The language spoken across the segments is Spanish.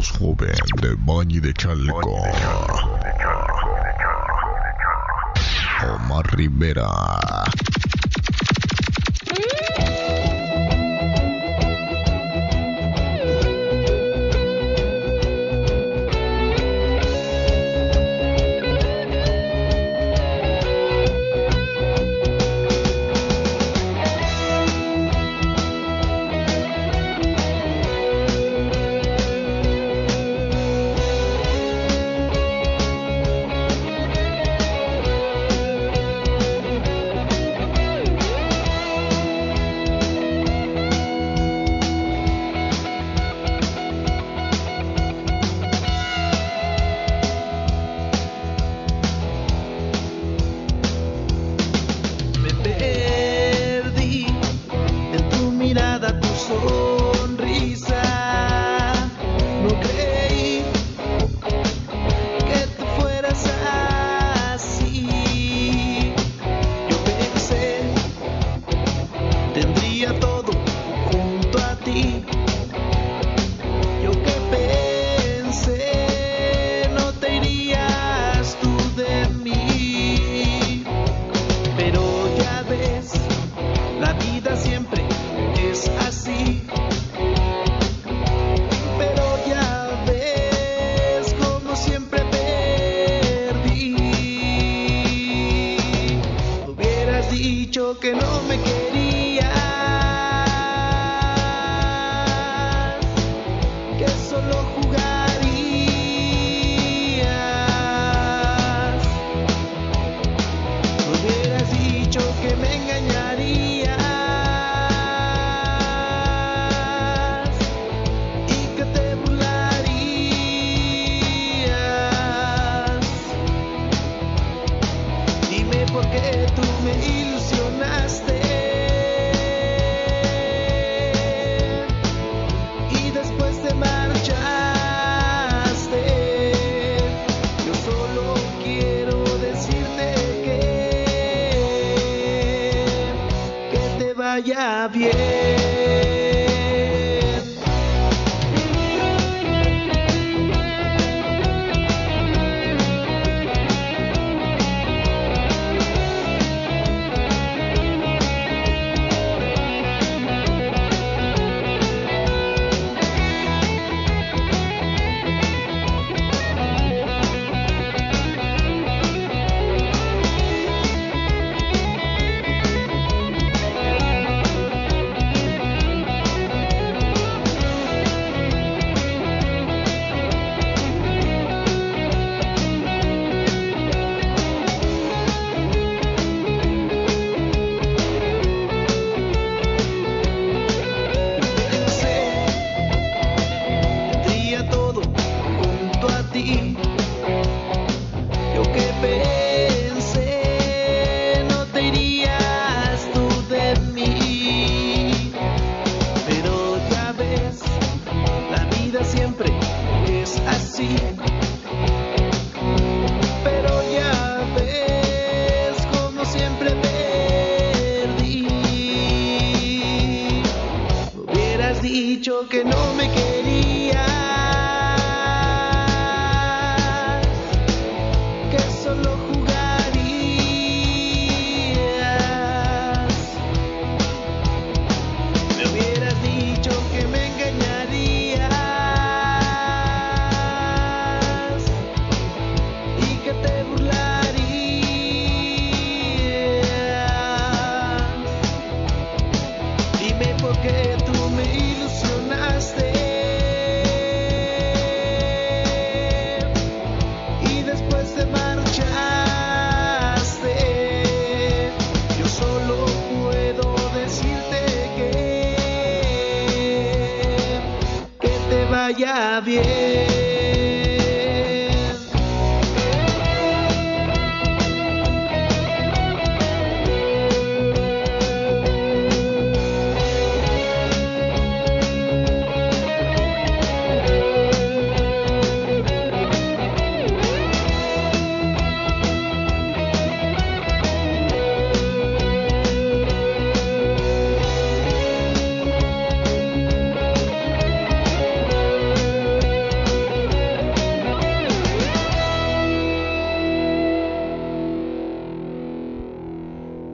voz joven de Bañi de Chalco. Omar Rivera.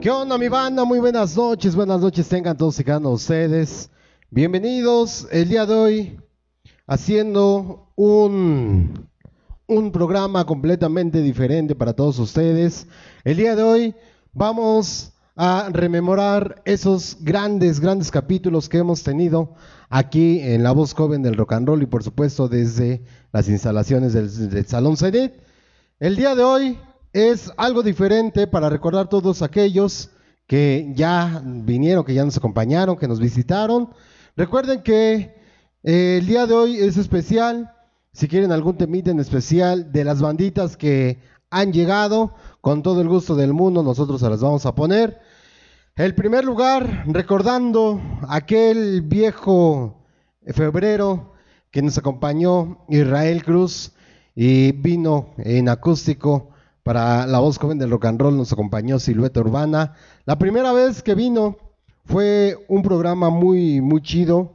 ¿Qué onda mi banda? Muy buenas noches, buenas noches tengan todos y cada uno de ustedes. Bienvenidos el día de hoy haciendo un, un programa completamente diferente para todos ustedes. El día de hoy vamos a rememorar esos grandes, grandes capítulos que hemos tenido aquí en La Voz Joven del Rock and Roll y por supuesto desde las instalaciones del, Salón Zenit. El día de hoy es algo diferente para recordar todos aquellos que ya vinieron, que ya nos acompañaron, que nos visitaron. Recuerden que eh, el día de hoy es especial. Si quieren algún temita en especial de las banditas que han llegado, con todo el gusto del mundo, nosotros se las vamos a poner. El primer lugar, recordando aquel viejo febrero que nos acompañó Israel Cruz y vino en acústico para la voz joven del rock and roll, nos acompañó Silueta Urbana. La primera vez que vino fue un programa muy, muy chido.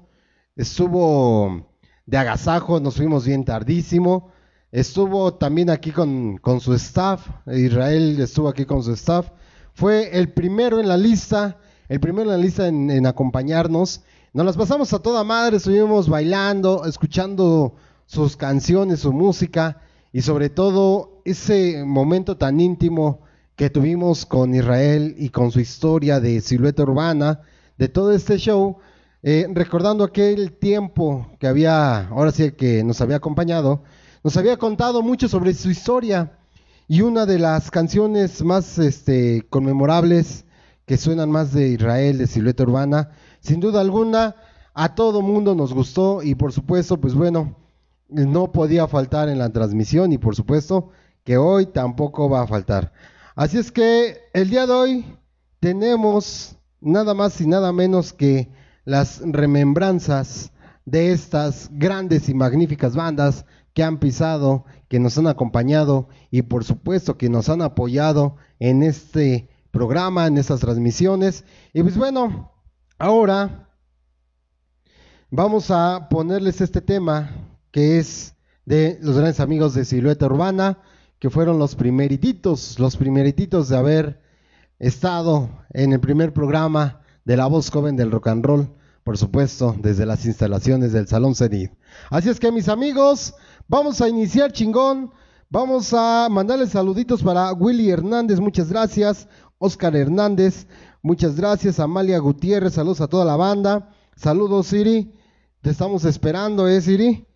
Estuvo de agasajo, nos fuimos bien tardísimo. Estuvo también aquí con, con su staff, Israel estuvo aquí con su staff. Fue el primero en la lista, el primero en la lista en, en acompañarnos. Nos las pasamos a toda madre, estuvimos bailando, escuchando sus canciones, su música y sobre todo ese momento tan íntimo que tuvimos con Israel y con su historia de silueta urbana, de todo este show, eh, recordando aquel tiempo que había, ahora sí que nos había acompañado, nos había contado mucho sobre su historia y una de las canciones más este, conmemorables que suenan más de Israel, de silueta urbana, sin duda alguna, a todo mundo nos gustó y por supuesto, pues bueno, no podía faltar en la transmisión y por supuesto que hoy tampoco va a faltar. Así es que el día de hoy tenemos nada más y nada menos que las remembranzas de estas grandes y magníficas bandas que han pisado, que nos han acompañado y por supuesto que nos han apoyado en este programa, en estas transmisiones. Y pues bueno, ahora vamos a ponerles este tema que es de los grandes amigos de Silueta Urbana, que fueron los primerititos, los primerititos de haber estado en el primer programa de la voz joven del rock and roll, por supuesto, desde las instalaciones del Salón Zenit. Así es que mis amigos, vamos a iniciar chingón, vamos a mandarles saluditos para Willy Hernández, muchas gracias, Oscar Hernández, muchas gracias, Amalia Gutiérrez, saludos a toda la banda, saludos Siri, te estamos esperando, ¿eh Siri?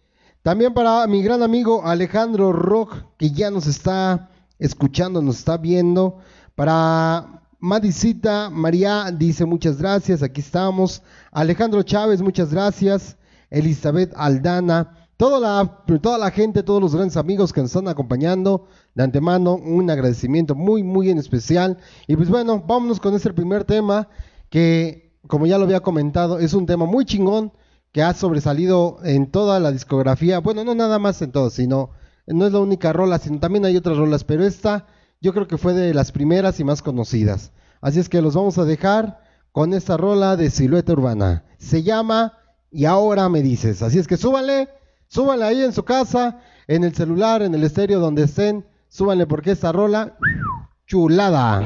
También para mi gran amigo Alejandro Rock, que ya nos está escuchando, nos está viendo. Para Madicita María dice muchas gracias, aquí estamos. Alejandro Chávez, muchas gracias. Elizabeth Aldana, toda la, toda la gente, todos los grandes amigos que nos están acompañando. De antemano, un agradecimiento muy, muy en especial. Y pues bueno, vámonos con este primer tema que, como ya lo había comentado, es un tema muy chingón que ha sobresalido en toda la discografía, bueno, no nada más en todo, sino no es la única rola, sino también hay otras rolas, pero esta yo creo que fue de las primeras y más conocidas. Así es que los vamos a dejar con esta rola de Silueta Urbana. Se llama Y ahora me dices. Así es que súbanle, súbanle ahí en su casa, en el celular, en el estéreo, donde estén, súbanle porque esta rola, chulada.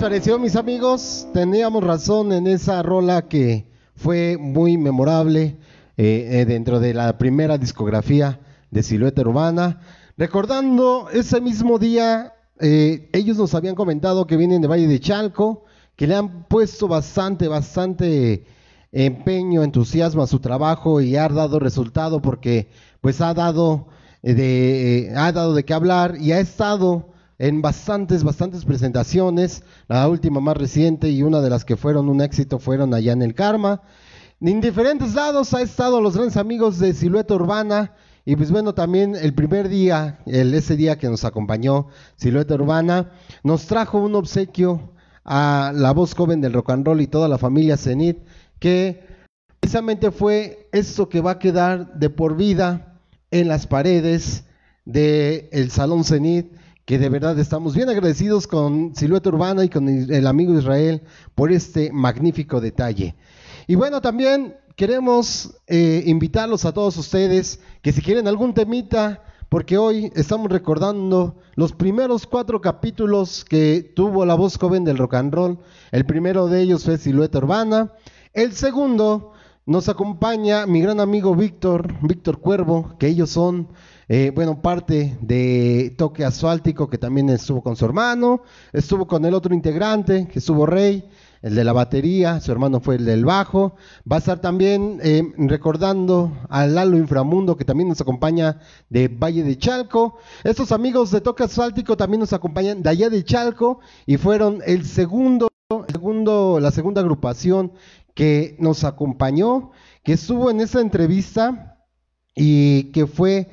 Pareció, mis amigos? Teníamos razón en esa rola que fue muy memorable eh, eh, dentro de la primera discografía de Silueta Urbana. Recordando ese mismo día, eh, ellos nos habían comentado que vienen de Valle de Chalco, que le han puesto bastante, bastante empeño, entusiasmo a su trabajo y ha dado resultado porque pues ha dado eh, de, eh, ha dado de qué hablar y ha estado en bastantes, bastantes presentaciones. La última más reciente y una de las que fueron un éxito fueron allá en el Karma. En diferentes lados ha estado los grandes amigos de Silueta Urbana. Y pues bueno, también el primer día, el, ese día que nos acompañó Silueta Urbana, nos trajo un obsequio a la voz joven del rock and roll y toda la familia Zenit, que precisamente fue esto que va a quedar de por vida en las paredes del Salón Zenit que de verdad estamos bien agradecidos con Silueta Urbana y con el amigo Israel por este magnífico detalle. Y bueno, también queremos eh, invitarlos a todos ustedes que si quieren algún temita, porque hoy estamos recordando los primeros cuatro capítulos que tuvo la voz joven del rock and roll. El primero de ellos fue Silueta Urbana. El segundo nos acompaña mi gran amigo Víctor, Víctor Cuervo, que ellos son eh, bueno, parte de Toque Asfáltico, que también estuvo con su hermano, estuvo con el otro integrante, que estuvo Rey, el de la batería, su hermano fue el del bajo. Va a estar también eh, recordando a Lalo Inframundo, que también nos acompaña de Valle de Chalco. Estos amigos de Toque Asfáltico también nos acompañan de allá de Chalco y fueron el segundo, el segundo, la segunda agrupación que nos acompañó, que estuvo en esa entrevista y que fue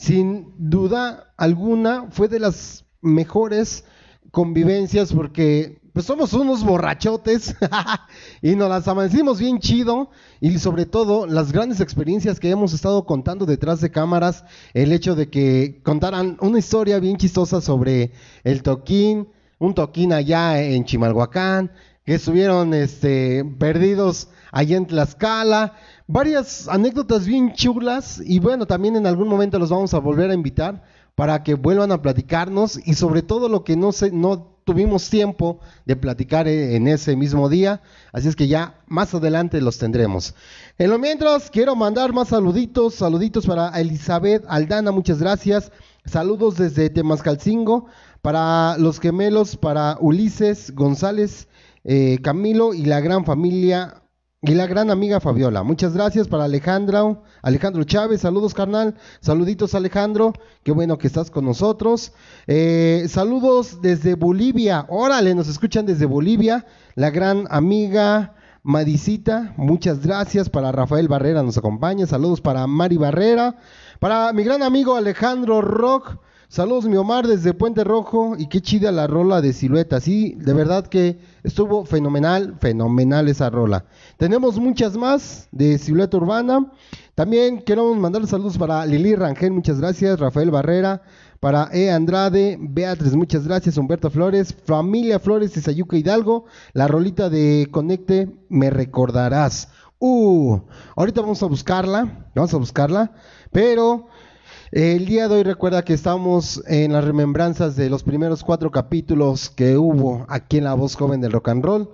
sin duda alguna fue de las mejores convivencias porque pues somos unos borrachotes y nos las amanecimos bien chido y sobre todo las grandes experiencias que hemos estado contando detrás de cámaras, el hecho de que contaran una historia bien chistosa sobre el toquín, un toquín allá en Chimalhuacán, que estuvieron este, perdidos allá en Tlaxcala. Varias anécdotas bien chulas y bueno, también en algún momento los vamos a volver a invitar para que vuelvan a platicarnos y sobre todo lo que no, se, no tuvimos tiempo de platicar eh, en ese mismo día, así es que ya más adelante los tendremos. En lo mientras, quiero mandar más saluditos, saluditos para Elizabeth Aldana, muchas gracias. Saludos desde Temascalcingo, para los gemelos, para Ulises González, eh, Camilo y la gran familia y la gran amiga Fabiola. Muchas gracias para Alejandro, Alejandro Chávez. Saludos, carnal. Saluditos, Alejandro. Qué bueno que estás con nosotros. Eh, saludos desde Bolivia. Órale, nos escuchan desde Bolivia. La gran amiga Madicita. Muchas gracias para Rafael Barrera, nos acompaña. Saludos para Mari Barrera. Para mi gran amigo Alejandro Rock. Saludos, mi Omar, desde Puente Rojo. Y qué chida la rola de silueta. Sí, de verdad que estuvo fenomenal, fenomenal esa rola. Tenemos muchas más de silueta urbana. También queremos mandar saludos para Lili Rangel, muchas gracias. Rafael Barrera, para E. Andrade, Beatriz, muchas gracias. Humberto Flores, Familia Flores de Sayuca Hidalgo. La rolita de Conecte, me recordarás. Uh, ahorita vamos a buscarla, vamos a buscarla, pero el día de hoy recuerda que estamos en las remembranzas de los primeros cuatro capítulos que hubo aquí en La Voz Joven del Rock and Roll.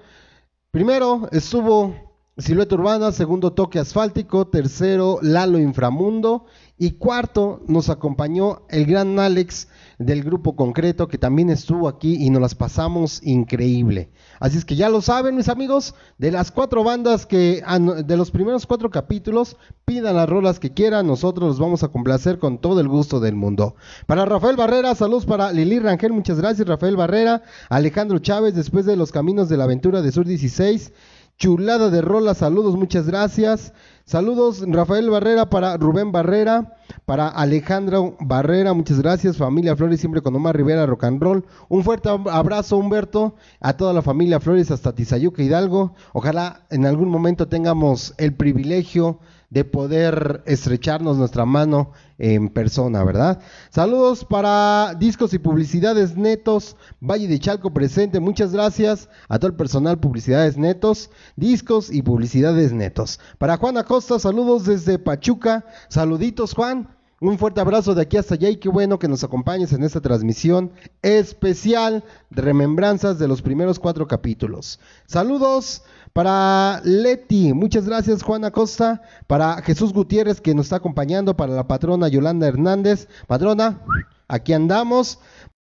Primero estuvo Silueta Urbana, segundo Toque Asfáltico, tercero Lalo Inframundo y cuarto nos acompañó el gran Alex del grupo concreto que también estuvo aquí y nos las pasamos increíble. Así es que ya lo saben mis amigos, de las cuatro bandas que, de los primeros cuatro capítulos, pidan las rolas que quieran, nosotros los vamos a complacer con todo el gusto del mundo. Para Rafael Barrera, saludos para Lili Rangel, muchas gracias Rafael Barrera, Alejandro Chávez, después de los caminos de la aventura de Sur 16. Chulada de rola, saludos, muchas gracias. Saludos, Rafael Barrera para Rubén Barrera, para Alejandro Barrera, muchas gracias. Familia Flores, siempre con Omar Rivera, rock and roll. Un fuerte abrazo, Humberto, a toda la familia Flores, hasta Tizayuca Hidalgo. Ojalá en algún momento tengamos el privilegio de poder estrecharnos nuestra mano en persona, ¿verdad? Saludos para discos y publicidades netos, Valle de Chalco presente, muchas gracias a todo el personal publicidades netos, discos y publicidades netos. Para Juan Acosta, saludos desde Pachuca, saluditos Juan, un fuerte abrazo de aquí hasta allá y qué bueno que nos acompañes en esta transmisión especial de remembranzas de los primeros cuatro capítulos. Saludos para Leti, muchas gracias Juan Acosta. Para Jesús Gutiérrez que nos está acompañando. Para la patrona Yolanda Hernández. Patrona, aquí andamos.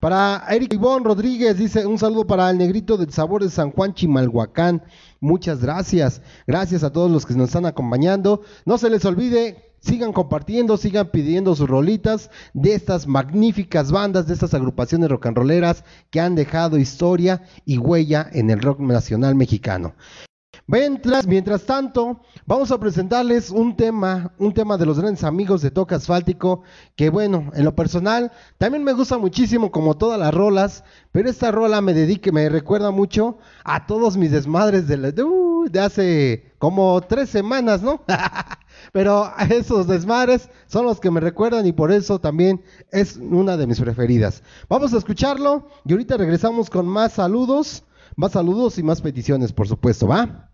Para Eric Ivón Rodríguez dice un saludo para el negrito del sabor de San Juan Chimalhuacán. Muchas gracias. Gracias a todos los que nos están acompañando. No se les olvide sigan compartiendo, sigan pidiendo sus rolitas de estas magníficas bandas, de estas agrupaciones rock and rolleras que han dejado historia y huella en el rock nacional mexicano. Mientras, tanto, vamos a presentarles un tema, un tema de los grandes amigos de Toque Asfáltico, que bueno, en lo personal, también me gusta muchísimo como todas las rolas, pero esta rola me dedique, me recuerda mucho a todos mis desmadres de, de, uh, de hace como tres semanas, ¿no? pero esos desmadres son los que me recuerdan y por eso también es una de mis preferidas. Vamos a escucharlo y ahorita regresamos con más saludos, más saludos y más peticiones, por supuesto, ¿va?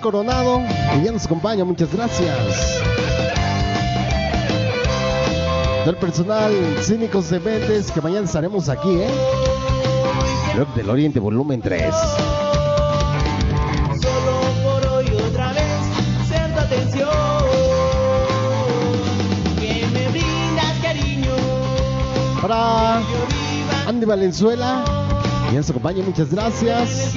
Coronado, que ya nos acompaña, muchas gracias. Del personal Cínicos de que mañana estaremos aquí, ¿eh? Rock del Oriente, volumen 3. Solo por hoy otra vez ser tu atención. Que me brindas cariño. Para Andy Valenzuela, que ya nos acompaña, muchas gracias.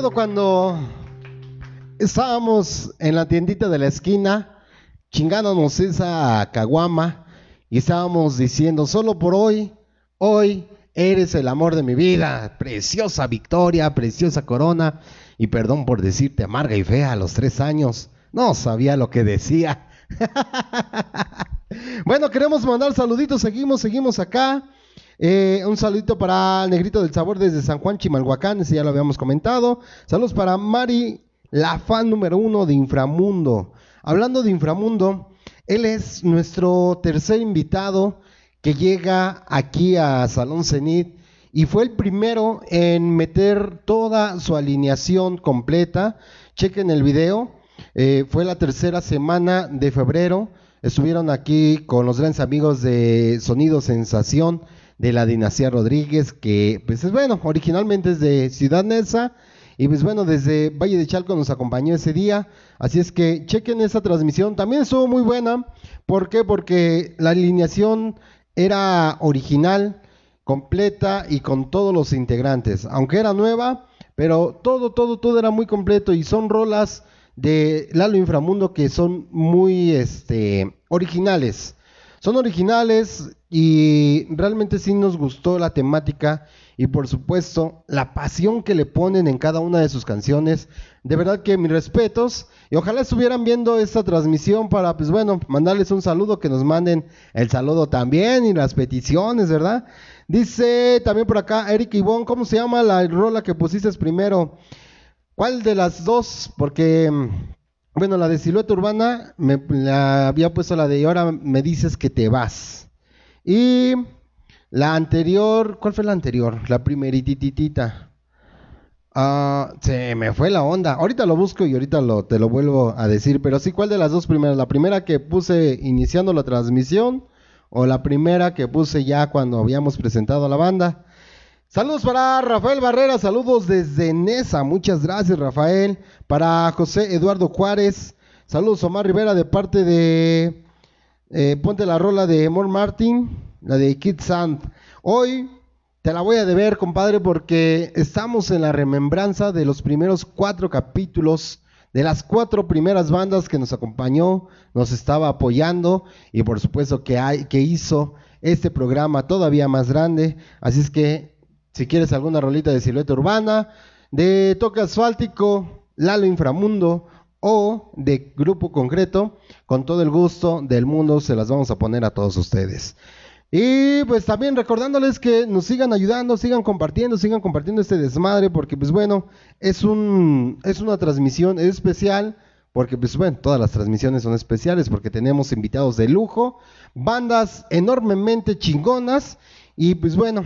Me acuerdo cuando estábamos en la tiendita de la esquina chingándonos esa caguama y estábamos diciendo, solo por hoy, hoy eres el amor de mi vida, preciosa victoria, preciosa corona, y perdón por decirte amarga y fea a los tres años, no sabía lo que decía. bueno, queremos mandar saluditos, seguimos, seguimos acá. Eh, un saludito para el Negrito del Sabor desde San Juan Chimalhuacán, ese ya lo habíamos comentado. Saludos para Mari, la fan número uno de Inframundo. Hablando de Inframundo, él es nuestro tercer invitado que llega aquí a Salón Cenit y fue el primero en meter toda su alineación completa. Chequen el video, eh, fue la tercera semana de febrero. Estuvieron aquí con los grandes amigos de Sonido Sensación de la dinastía Rodríguez, que pues es bueno, originalmente es de Ciudad Neza. Y pues bueno, desde Valle de Chalco nos acompañó ese día. Así es que chequen esa transmisión. También estuvo muy buena. ¿Por qué? Porque la alineación era original, completa y con todos los integrantes. Aunque era nueva, pero todo, todo, todo era muy completo. Y son rolas de Lalo Inframundo que son muy este, originales. Son originales y realmente sí nos gustó la temática y por supuesto la pasión que le ponen en cada una de sus canciones. De verdad que mis respetos y ojalá estuvieran viendo esta transmisión para pues bueno, mandarles un saludo, que nos manden el saludo también y las peticiones, ¿verdad? Dice también por acá Eric Ivón, ¿cómo se llama la rola que pusiste primero? ¿Cuál de las dos? Porque bueno, la de silueta urbana me la había puesto la de y ahora me dices que te vas. Y la anterior, ¿cuál fue la anterior? La primerititita. Ah, se me fue la onda. Ahorita lo busco y ahorita lo, te lo vuelvo a decir. Pero sí, ¿cuál de las dos primeras? ¿La primera que puse iniciando la transmisión? ¿O la primera que puse ya cuando habíamos presentado a la banda? Saludos para Rafael Barrera, saludos desde Nesa, muchas gracias Rafael. Para José Eduardo Juárez, saludos Omar Rivera de parte de eh, Ponte la rola de Amor Martin, la de Kid Sand. Hoy te la voy a deber, compadre, porque estamos en la remembranza de los primeros cuatro capítulos de las cuatro primeras bandas que nos acompañó, nos estaba apoyando y por supuesto que, que hizo este programa todavía más grande. Así es que si quieres alguna rolita de silueta urbana, de toque asfáltico, Lalo Inframundo o de grupo concreto, con todo el gusto del mundo se las vamos a poner a todos ustedes. Y pues también recordándoles que nos sigan ayudando, sigan compartiendo, sigan compartiendo este desmadre, porque pues bueno, es un es una transmisión especial, porque pues bueno, todas las transmisiones son especiales, porque tenemos invitados de lujo, bandas enormemente chingonas, y pues bueno,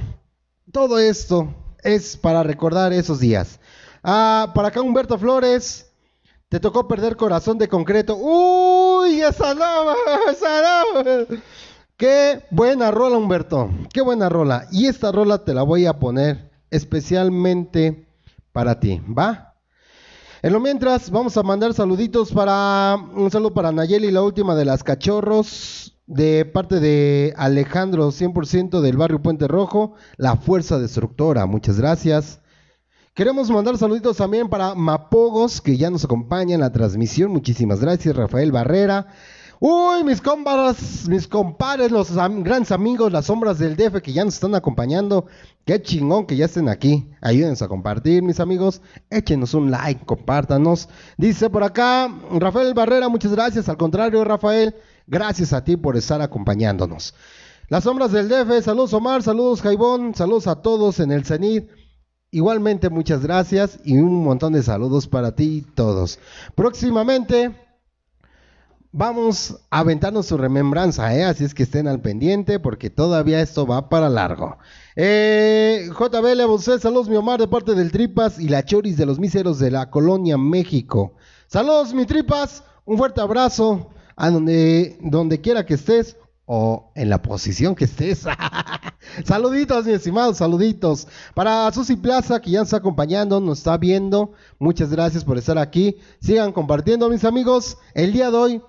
todo esto es para recordar esos días. Ah, para acá Humberto Flores. Te tocó perder corazón de concreto. Uy, esa no, esa no. Qué buena rola, Humberto. Qué buena rola. Y esta rola te la voy a poner especialmente para ti, ¿va? En lo mientras, vamos a mandar saluditos para. Un saludo para Nayeli, la última de las cachorros. De parte de Alejandro, 100% del barrio Puente Rojo, la fuerza destructora. Muchas gracias. Queremos mandar saluditos también para Mapogos, que ya nos acompaña en la transmisión. Muchísimas gracias, Rafael Barrera. Uy, mis compadres, mis compadres, los grandes amigos, las sombras del DF que ya nos están acompañando. Qué chingón que ya estén aquí. Ayúdenos a compartir, mis amigos. Échenos un like, compártanos. Dice por acá, Rafael Barrera, muchas gracias. Al contrario, Rafael, gracias a ti por estar acompañándonos. Las sombras del DF, saludos Omar, saludos Jaibón, saludos a todos en el CENID. Igualmente, muchas gracias y un montón de saludos para ti todos. Próximamente vamos a aventarnos su remembranza, ¿eh? así es que estén al pendiente porque todavía esto va para largo. Eh, JBL, a usted, saludos mi Omar de parte del Tripas y la Choris de los Miseros de la Colonia México. Saludos mi Tripas, un fuerte abrazo a donde, donde quiera que estés o en la posición que estés. saluditos, mi estimado, saluditos. Para Susi Plaza, que ya nos está acompañando, nos está viendo. Muchas gracias por estar aquí. Sigan compartiendo, mis amigos. El día de hoy,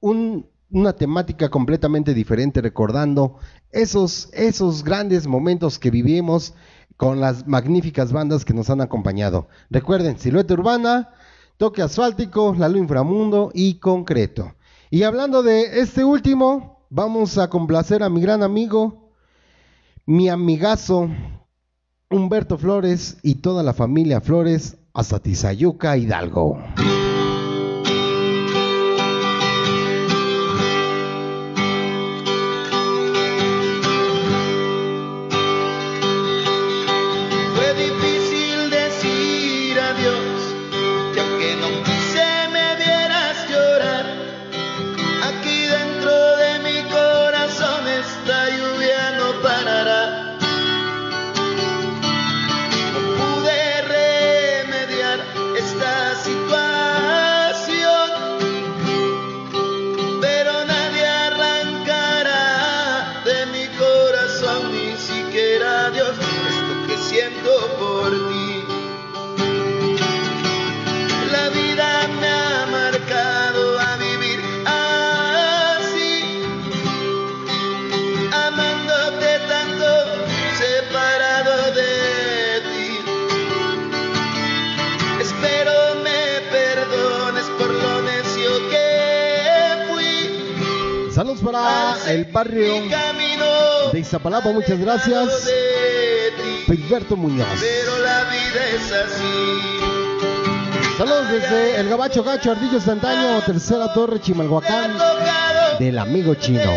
un- una temática completamente diferente, recordando esos, esos grandes momentos que vivimos con las magníficas bandas que nos han acompañado. Recuerden, Silueta Urbana, Toque Asfáltico, Lalo Inframundo y Concreto. Y hablando de este último, vamos a complacer a mi gran amigo, mi amigazo Humberto Flores y toda la familia Flores hasta Tizayuca, Hidalgo. El barrio de Iztapalapa, muchas gracias. de ti. Filberto Muñoz. Pero la vida es así. Saludos desde el Gabacho Gacho, Ardillo Santaño, Tercera Torre, Chimalhuacán, del amigo chino.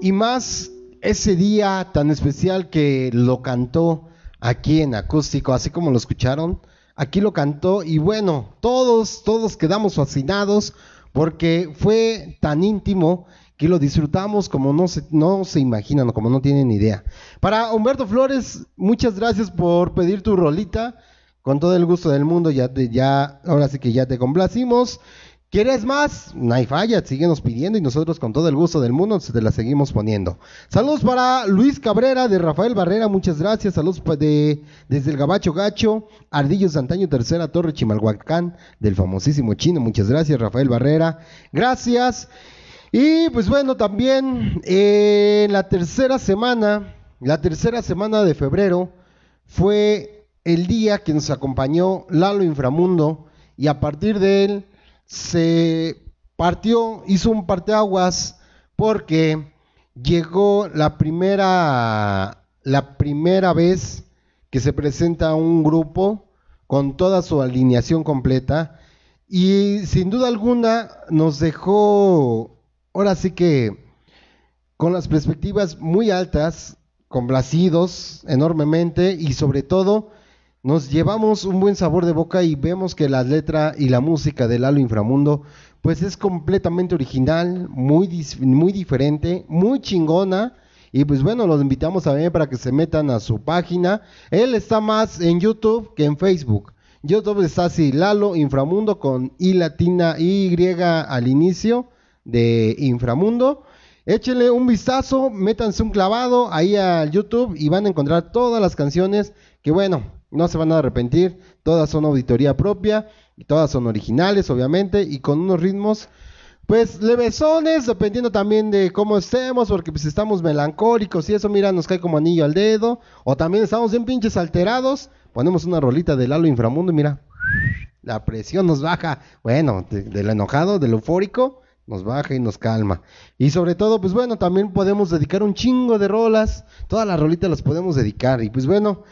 Y más ese día tan especial que lo cantó aquí en acústico, así como lo escucharon. Aquí lo cantó y bueno, todos, todos quedamos fascinados porque fue tan íntimo que lo disfrutamos como no se, no se imaginan como no tienen idea. Para Humberto Flores, muchas gracias por pedir tu rolita. Con todo el gusto del mundo, ya te, ya, ahora sí que ya te complacimos. ¿Quieres más? No hay falla, síguenos pidiendo y nosotros con todo el gusto del mundo te la seguimos poniendo. Saludos para Luis Cabrera de Rafael Barrera, muchas gracias. Saludos de, desde el Gabacho Gacho, Ardillo Santaño, Tercera Torre, Chimalhuacán, del famosísimo chino, muchas gracias Rafael Barrera. Gracias. Y pues bueno, también eh, la tercera semana, la tercera semana de febrero, fue el día que nos acompañó Lalo Inframundo y a partir de él se partió, hizo un parteaguas porque llegó la primera, la primera vez que se presenta un grupo con toda su alineación completa y sin duda alguna nos dejó, ahora sí que con las perspectivas muy altas, complacidos enormemente y sobre todo nos llevamos un buen sabor de boca y vemos que la letra y la música de Lalo Inframundo pues es completamente original, muy, muy diferente, muy chingona. Y pues bueno, los invitamos también para que se metan a su página. Él está más en YouTube que en Facebook. YouTube está así, Lalo Inframundo con I latina Y al inicio de Inframundo. Échenle un vistazo, métanse un clavado ahí al YouTube y van a encontrar todas las canciones que bueno, no se van a arrepentir, todas son auditoría propia, y todas son originales obviamente y con unos ritmos pues levesones, dependiendo también de cómo estemos, porque pues estamos melancólicos y eso, mira, nos cae como anillo al dedo, o también estamos bien pinches alterados, ponemos una rolita de Lalo Inframundo y mira, la presión nos baja, bueno, de- del enojado, del eufórico, nos baja y nos calma. Y sobre todo, pues bueno, también podemos dedicar un chingo de rolas, todas las rolitas las podemos dedicar. Y pues bueno,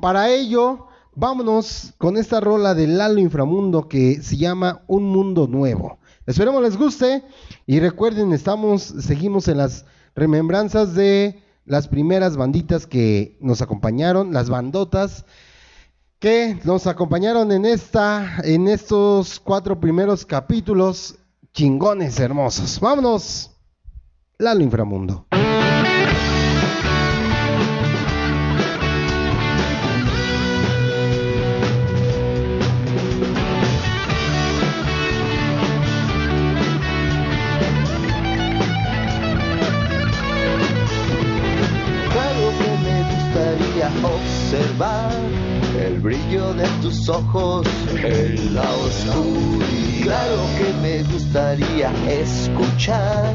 para ello, vámonos con esta rola de Lalo Inframundo que se llama Un Mundo Nuevo. Esperemos les guste y recuerden, estamos, seguimos en las remembranzas de las primeras banditas que nos acompañaron, las bandotas que nos acompañaron en esta, en estos cuatro primeros capítulos chingones hermosos. Vámonos, Lalo Inframundo. De tus ojos en la oscuridad. Claro que me gustaría escuchar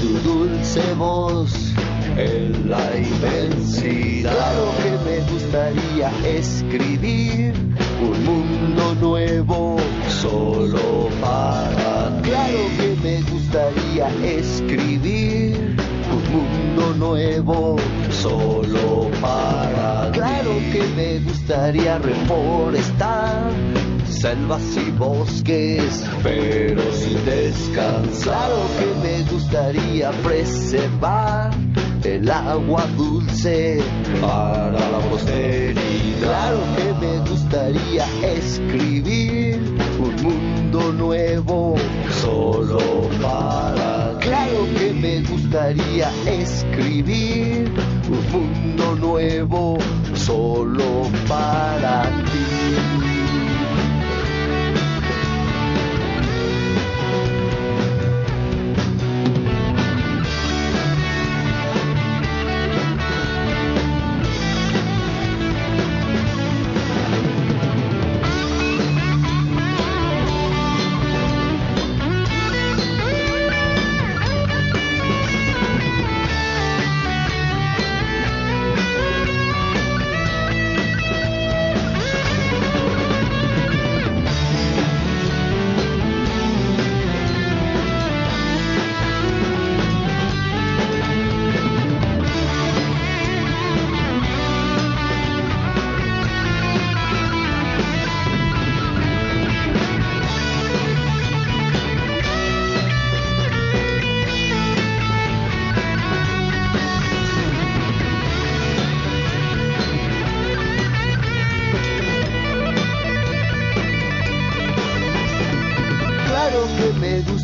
tu dulce voz en la inmensidad. Claro que me gustaría escribir un mundo nuevo solo para ti. Claro que me gustaría escribir un mundo nuevo solo para. Claro que me gustaría reforestar selvas y bosques, pero sin descansar. Claro que me gustaría preservar el agua dulce para la posteridad. Claro que me gustaría escribir un mundo nuevo solo para. Claro que me gustaría escribir un mundo nuevo solo para ti.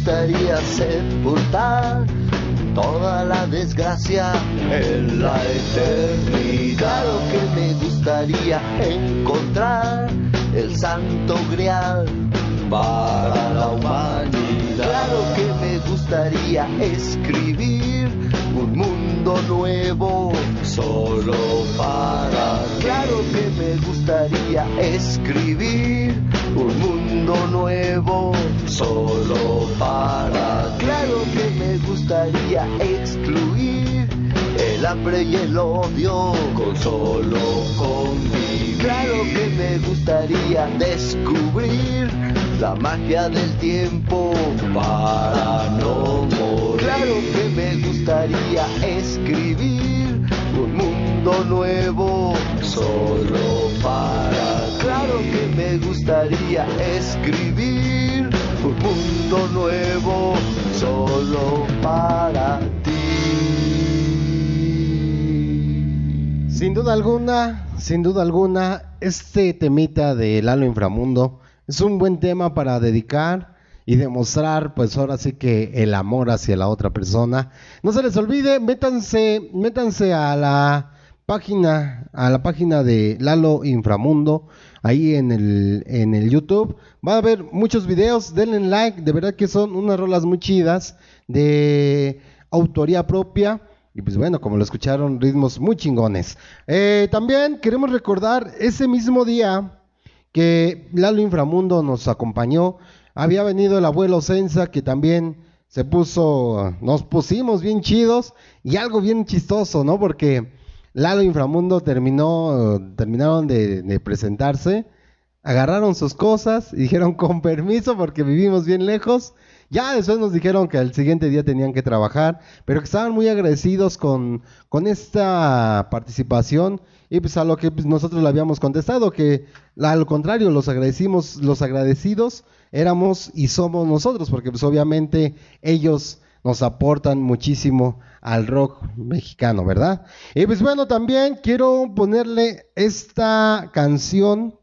Gustaría sepultar toda la desgracia en la eternidad. Claro que me gustaría encontrar el santo grial para la humanidad. Claro que me gustaría escribir un mundo nuevo solo para. Claro que me gustaría escribir un mundo nuevo solo para. Claro que me gustaría excluir el hambre y el odio con solo convivir. Claro que me gustaría descubrir la magia del tiempo para no morir. Claro que me gustaría escribir un mundo nuevo solo para ti. Claro que me gustaría escribir un mundo nuevo solo para ti. Sin duda alguna, sin duda alguna, este temita de Lalo Inframundo es un buen tema para dedicar y demostrar, pues ahora sí que el amor hacia la otra persona. No se les olvide, métanse, métanse a la página, a la página de Lalo Inframundo, ahí en el, en el YouTube. Va a haber muchos videos, denle like, de verdad que son unas rolas muy chidas de autoría propia. Y pues bueno, como lo escucharon, ritmos muy chingones. Eh, también queremos recordar ese mismo día que Lalo Inframundo nos acompañó. Había venido el abuelo Sensa que también se puso, nos pusimos bien chidos y algo bien chistoso, ¿no? Porque Lalo Inframundo terminó, terminaron de, presentarse, agarraron sus cosas dijeron con permiso porque vivimos bien lejos. Ya después nos dijeron que al siguiente día tenían que trabajar, pero que estaban muy agradecidos con, con esta participación y pues a lo que pues, nosotros le habíamos contestado, que al contrario, los agradecimos, los agradecidos éramos y somos nosotros, porque pues obviamente ellos nos aportan muchísimo al rock mexicano, ¿verdad? Y pues bueno, también quiero ponerle esta canción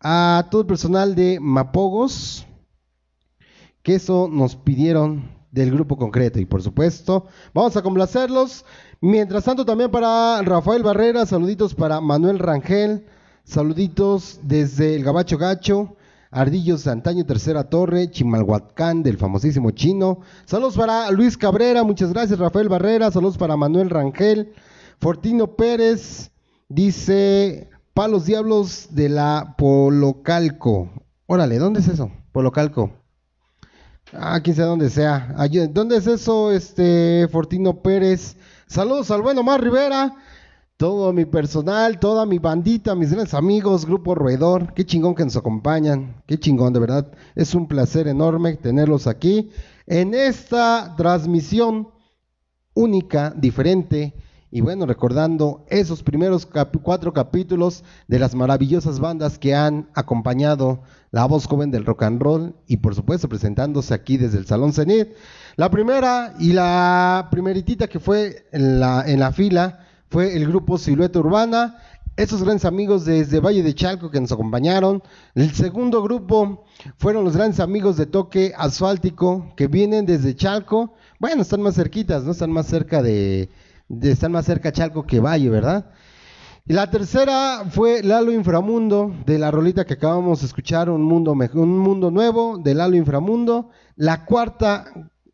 a todo el personal de Mapogos, que eso nos pidieron del grupo concreto y por supuesto vamos a complacerlos. Mientras tanto también para Rafael Barrera, saluditos para Manuel Rangel, saluditos desde el Gabacho Gacho, Ardillos de Antaño Tercera Torre, Chimalhuacán del famosísimo chino. Saludos para Luis Cabrera, muchas gracias Rafael Barrera, saludos para Manuel Rangel, Fortino Pérez, dice Palos Diablos de la Polocalco. Órale, ¿dónde es eso? Polocalco. Ah, quién sabe dónde sea. ¿Dónde es eso, este Fortino Pérez? Saludos al bueno Mar Rivera, todo mi personal, toda mi bandita, mis grandes amigos, Grupo Roedor. Qué chingón que nos acompañan, qué chingón, de verdad. Es un placer enorme tenerlos aquí en esta transmisión única, diferente. Y bueno, recordando esos primeros cuatro capítulos de las maravillosas bandas que han acompañado la voz joven del rock and roll y por supuesto presentándose aquí desde el Salón Cenit. La primera y la primeritita que fue en la, en la fila fue el grupo Silueta Urbana, esos grandes amigos desde Valle de Chalco que nos acompañaron. El segundo grupo fueron los grandes amigos de Toque Asfáltico que vienen desde Chalco. Bueno, están más cerquitas, ¿no? Están más cerca de, están más cerca Chalco que Valle, ¿verdad? Y la tercera fue Lalo Inframundo, de la rolita que acabamos de escuchar, Un Mundo, un mundo Nuevo, de Lalo Inframundo. La cuarta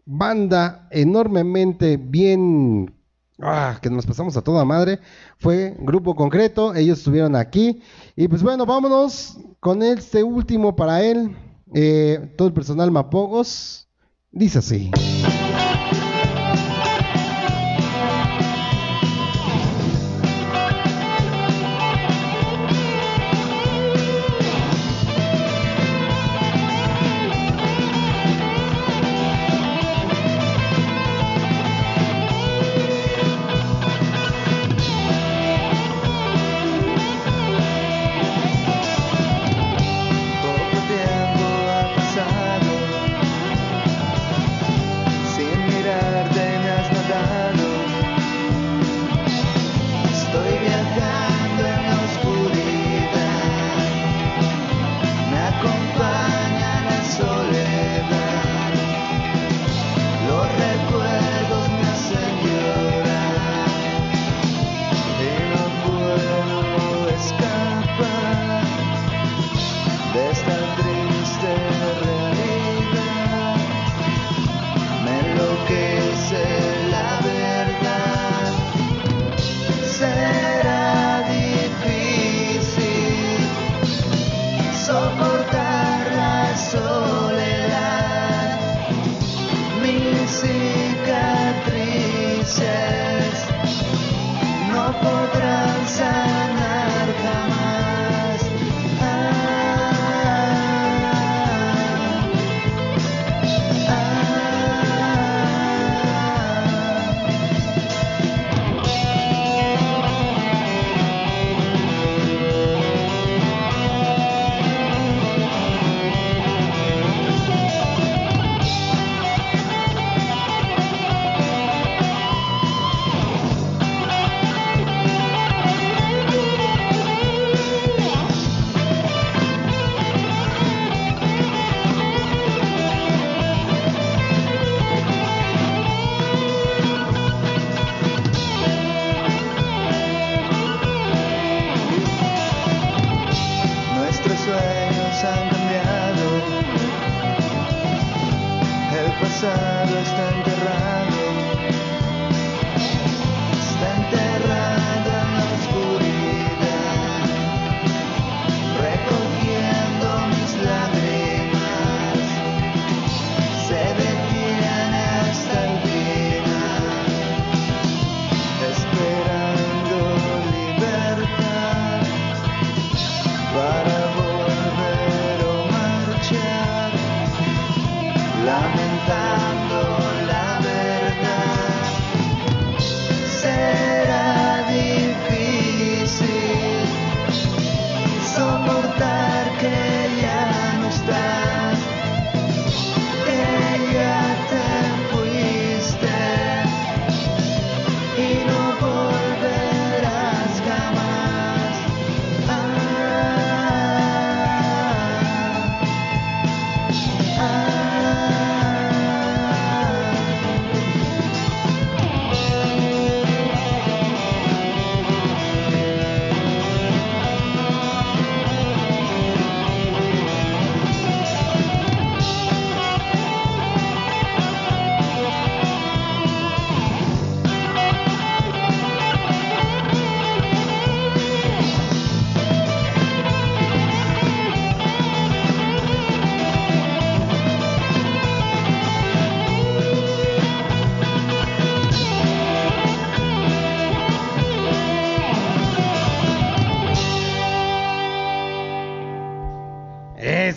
banda enormemente bien, ah, que nos pasamos a toda madre, fue Grupo Concreto, ellos estuvieron aquí. Y pues bueno, vámonos con este último para él, eh, todo el personal Mapogos, dice así.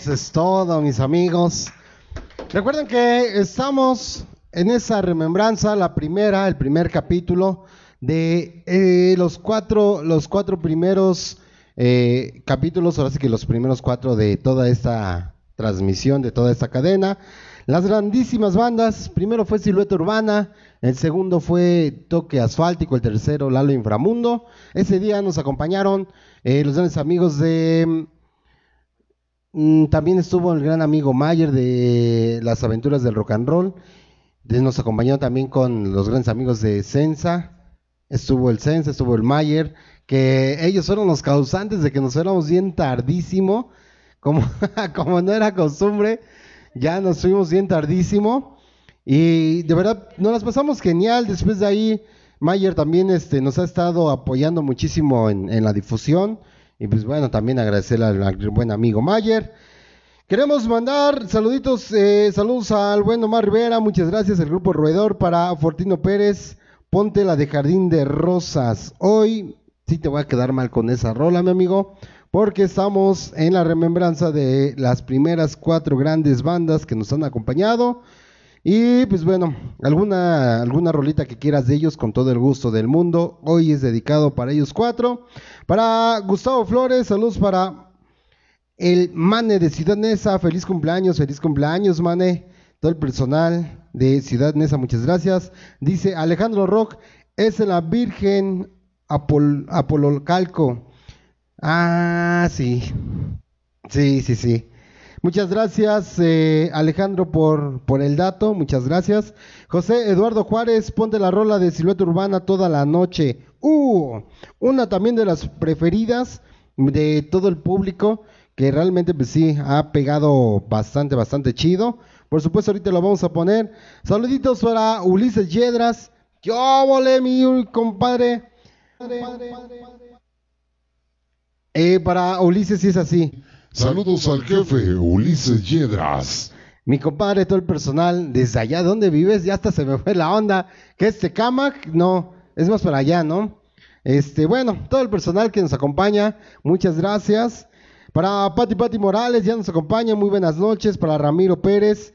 Es todo, mis amigos. Recuerden que estamos en esa remembranza, la primera, el primer capítulo de eh, los cuatro, los cuatro primeros eh, capítulos, ahora sí que los primeros cuatro de toda esta transmisión, de toda esta cadena. Las grandísimas bandas, primero fue Silueta Urbana, el segundo fue Toque Asfáltico, el tercero Lalo Inframundo. Ese día nos acompañaron eh, los grandes amigos de También estuvo el gran amigo Mayer de las aventuras del rock and roll. Nos acompañó también con los grandes amigos de Sensa. Estuvo el Sensa, estuvo el Mayer, que ellos fueron los causantes de que nos fuéramos bien tardísimo. Como, no era costumbre, ya nos fuimos bien tardísimo. Y de verdad, nos las pasamos genial. Después de ahí, Mayer también este, nos ha estado apoyando muchísimo en la difusión. Y pues bueno, también agradecerle al, al buen amigo Mayer. Queremos mandar saluditos, eh, saludos al buen Omar Rivera, muchas gracias, el grupo Roedor para Fortino Pérez, ponte la de Jardín de Rosas. Hoy sí te voy a quedar mal con esa rola, mi amigo, porque estamos en la remembranza de las primeras cuatro grandes bandas que nos han acompañado. Y pues bueno, alguna, alguna rolita que quieras de ellos con todo el gusto del mundo. Hoy es dedicado para ellos cuatro. Para Gustavo Flores, saludos para el Mane de Ciudad Neza. Feliz cumpleaños, feliz cumpleaños, Mane. Todo el personal de Ciudad Neza, muchas gracias. Dice Alejandro Rock, es la Virgen Apol Apolocalco. Ah, sí. Sí, sí, sí. Muchas gracias, eh, Alejandro, por, por el dato. Muchas gracias. José Eduardo Juárez, ponte la rola de Silueta Urbana toda la noche. Uh, una también de las preferidas de todo el público, que realmente, pues sí, ha pegado bastante, bastante chido. Por supuesto, ahorita lo vamos a poner. Saluditos para Ulises Yedras. ¡Yo volé, mi compadre! Eh, para Ulises sí es así. Saludos al jefe Ulises Yedras. Mi compadre, todo el personal, desde allá donde vives, ya hasta se me fue la onda. ¿Qué es Tecamac? No, es más para allá, ¿no? Este, bueno, todo el personal que nos acompaña, muchas gracias. Para Pati Pati Morales, ya nos acompaña, muy buenas noches. Para Ramiro Pérez,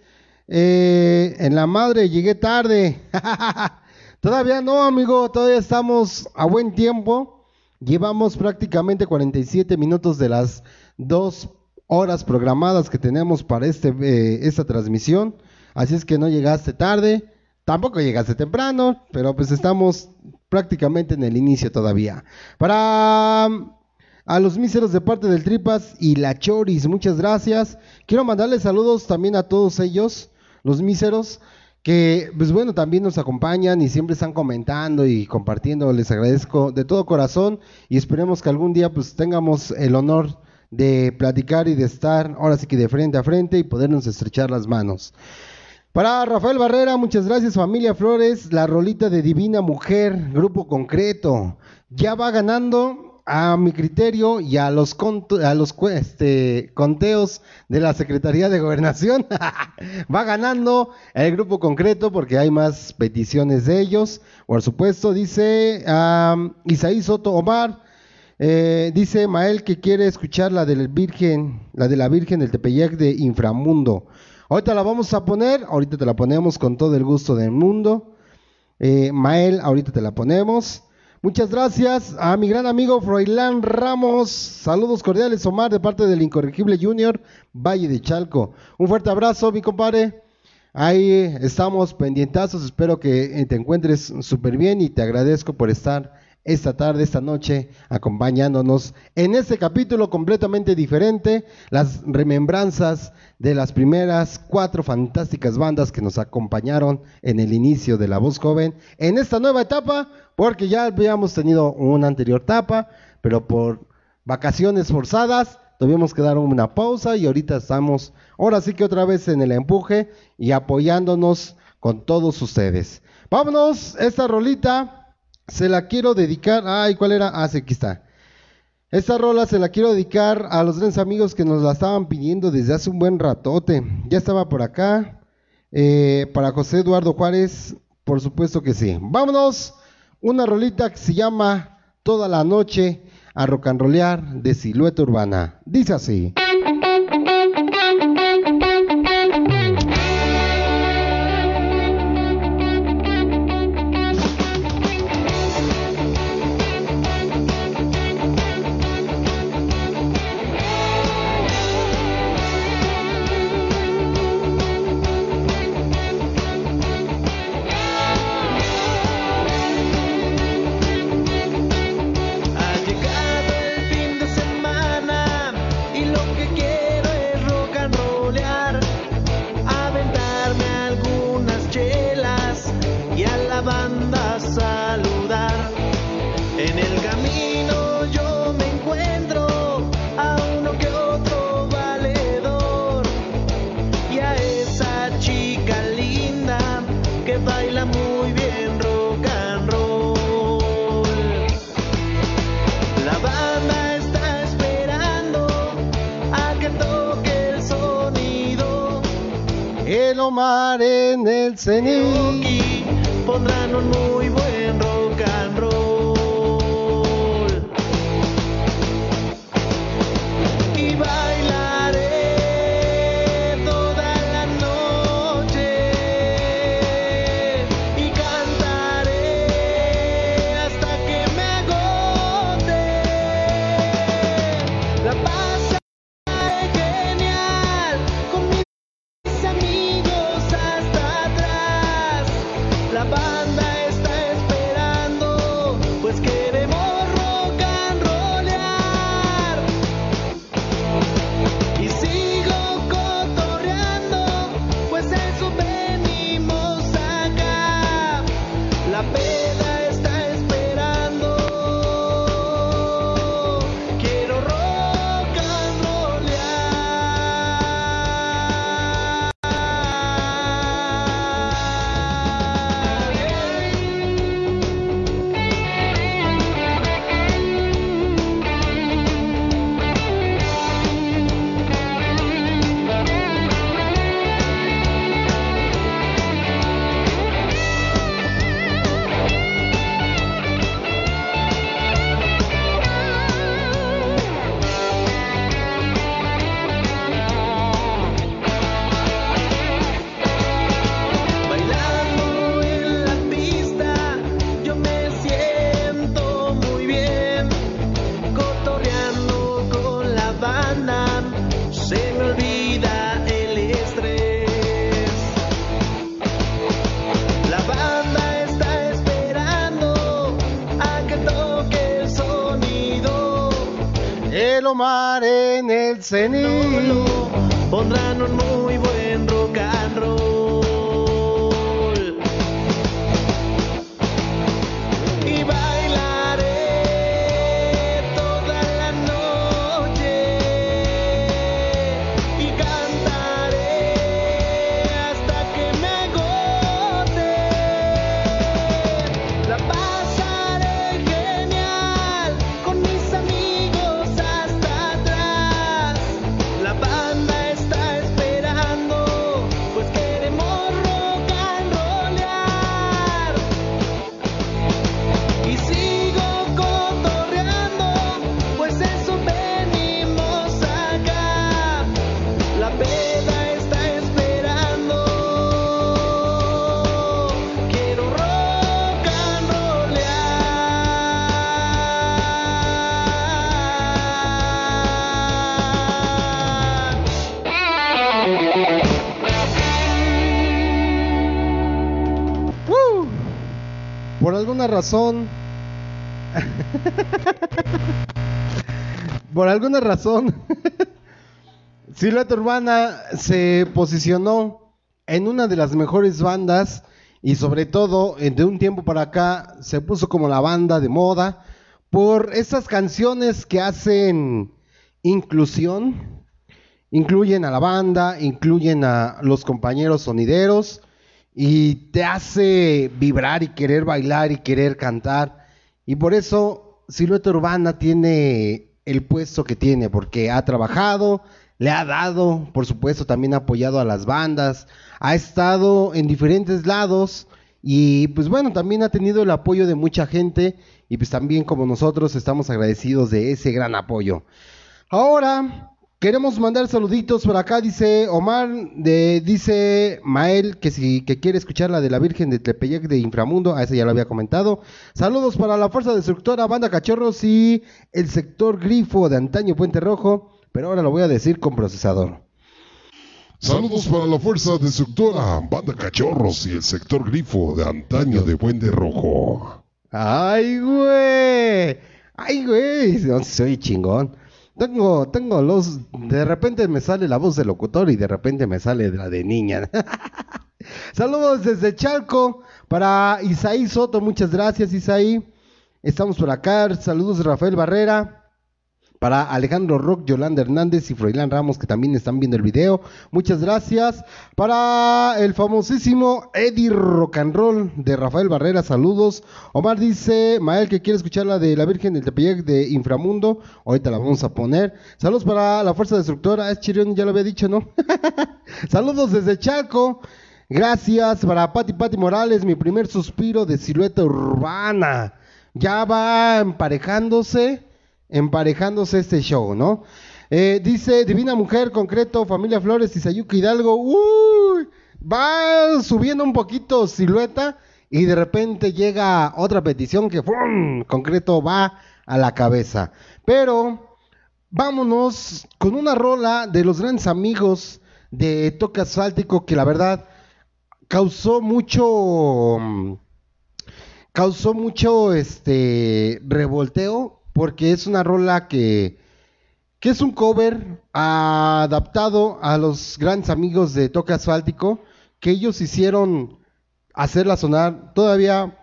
eh, en la madre llegué tarde. todavía no, amigo, todavía estamos a buen tiempo. Llevamos prácticamente 47 minutos de las dos horas programadas que tenemos para este, eh, esta transmisión. Así es que no llegaste tarde, tampoco llegaste temprano, pero pues estamos prácticamente en el inicio todavía. Para um, a los míseros de parte del Tripas y la Choris, muchas gracias. Quiero mandarles saludos también a todos ellos, los míseros, que pues bueno, también nos acompañan y siempre están comentando y compartiendo. Les agradezco de todo corazón y esperemos que algún día pues tengamos el honor de platicar y de estar ahora sí que de frente a frente y podernos estrechar las manos. Para Rafael Barrera, muchas gracias familia Flores, la rolita de Divina Mujer, grupo concreto, ya va ganando a mi criterio y a los, a este, conteos de la Secretaría de Gobernación. va ganando el grupo concreto porque hay más peticiones de ellos. Por supuesto, dice Isaí Soto Omar, eh, dice Mael que quiere escuchar la del Virgen, la de la Virgen del Tepeyac de Inframundo. Ahorita la vamos a poner, ahorita te la ponemos con todo el gusto del mundo. Eh, Mael, ahorita te la ponemos. Muchas gracias a mi gran amigo Froilán Ramos. Saludos cordiales, Omar, de parte del Incorregible Junior, Valle de Chalco. Un fuerte abrazo, mi compadre. Ahí estamos pendientazos. Espero que te encuentres súper bien y te agradezco por estar esta tarde, esta noche, acompañándonos en este capítulo completamente diferente. Las remembranzas de las primeras cuatro fantásticas bandas que nos acompañaron en el inicio de La Voz Joven en esta nueva etapa, porque ya habíamos tenido una anterior etapa, pero por vacaciones forzadas tuvimos que dar una pausa y ahorita estamos, ahora sí que otra vez en el empuje y apoyándonos con todos ustedes. Vámonos, esta rolita se la quiero dedicar, ay, ¿cuál era? Ah, sí, aquí está. Esta rola se la quiero dedicar a los grandes amigos que nos la estaban pidiendo desde hace un buen ratote. Ya estaba por acá. Eh, para José Eduardo Juárez, por supuesto que sí. Vámonos, una rolita que se llama Toda la noche a rollear de silueta urbana. Dice así. En el razón, por alguna razón, Silueta Urbana se posicionó en una de las mejores bandas y sobre todo eh, de un tiempo para acá se puso como la banda de moda por esas canciones que hacen inclusión, incluyen a la banda, incluyen a los compañeros sonideros y te hace vibrar y querer bailar y querer cantar. Y por eso Silueta Urbana tiene el puesto que tiene, porque ha trabajado, le ha dado, por supuesto, también ha apoyado a las bandas, ha estado en diferentes lados y pues bueno, también ha tenido el apoyo de mucha gente y pues también como nosotros estamos agradecidos de ese gran apoyo. Ahora queremos mandar saluditos por acá, dice Omar, de, dice Mael que si que quiere escuchar la de la Virgen de Tepeyec de Inframundo, a ese ya lo había comentado. Saludos para la Fuerza Destructora, Banda Cachorros y el sector Grifo de Antaño Puente Rojo, pero ahora lo voy a decir con procesador. Saludos para la fuerza destructora, banda cachorros y el sector grifo de antaño de Puente Rojo. Ay, güey. Ay, güey. No, soy chingón. Tengo, tengo los. De repente me sale la voz de locutor y de repente me sale la de niña. Saludos desde Chalco para Isaí Soto. Muchas gracias, Isaí. Estamos por acá. Saludos Rafael Barrera. Para Alejandro Rock, Yolanda Hernández y Froilán Ramos que también están viendo el video. Muchas gracias. Para el famosísimo Eddie Rock and Roll de Rafael Barrera, saludos. Omar dice, Mael que quiere escuchar la de la Virgen del Tepeyec de Inframundo. Ahorita la vamos a poner. Saludos para la Fuerza Destructora. Es Chirión, ya lo había dicho, ¿no? saludos desde Chalco. Gracias para Pati Pati Morales, mi primer suspiro de silueta urbana. Ya va emparejándose emparejándose este show, ¿no? Eh, dice Divina Mujer, concreto, Familia Flores y Sayuca Hidalgo. Uy, va subiendo un poquito silueta y de repente llega otra petición que, ¡fum! concreto, va a la cabeza. Pero vámonos con una rola de los grandes amigos de Toque Asfáltico que la verdad causó mucho causó mucho este revolteo porque es una rola que, que es un cover adaptado a los grandes amigos de Toque Asfáltico, que ellos hicieron hacerla sonar todavía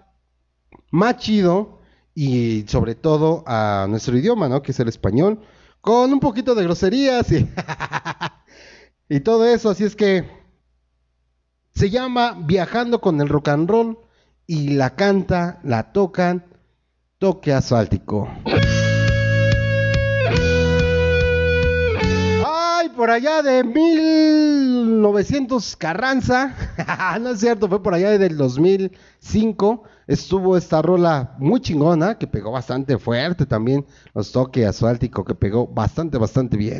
más chido y sobre todo a nuestro idioma, ¿no? Que es el español, con un poquito de groserías y, todo eso, así es que se llama Viajando con el Rock and Roll y la canta, la tocan Toque asfáltico. Ay, por allá de 1900 Carranza. no es cierto, fue por allá del 2005. Estuvo esta rola muy chingona, que pegó bastante fuerte también. Los toque asfáltico, que pegó bastante, bastante bien.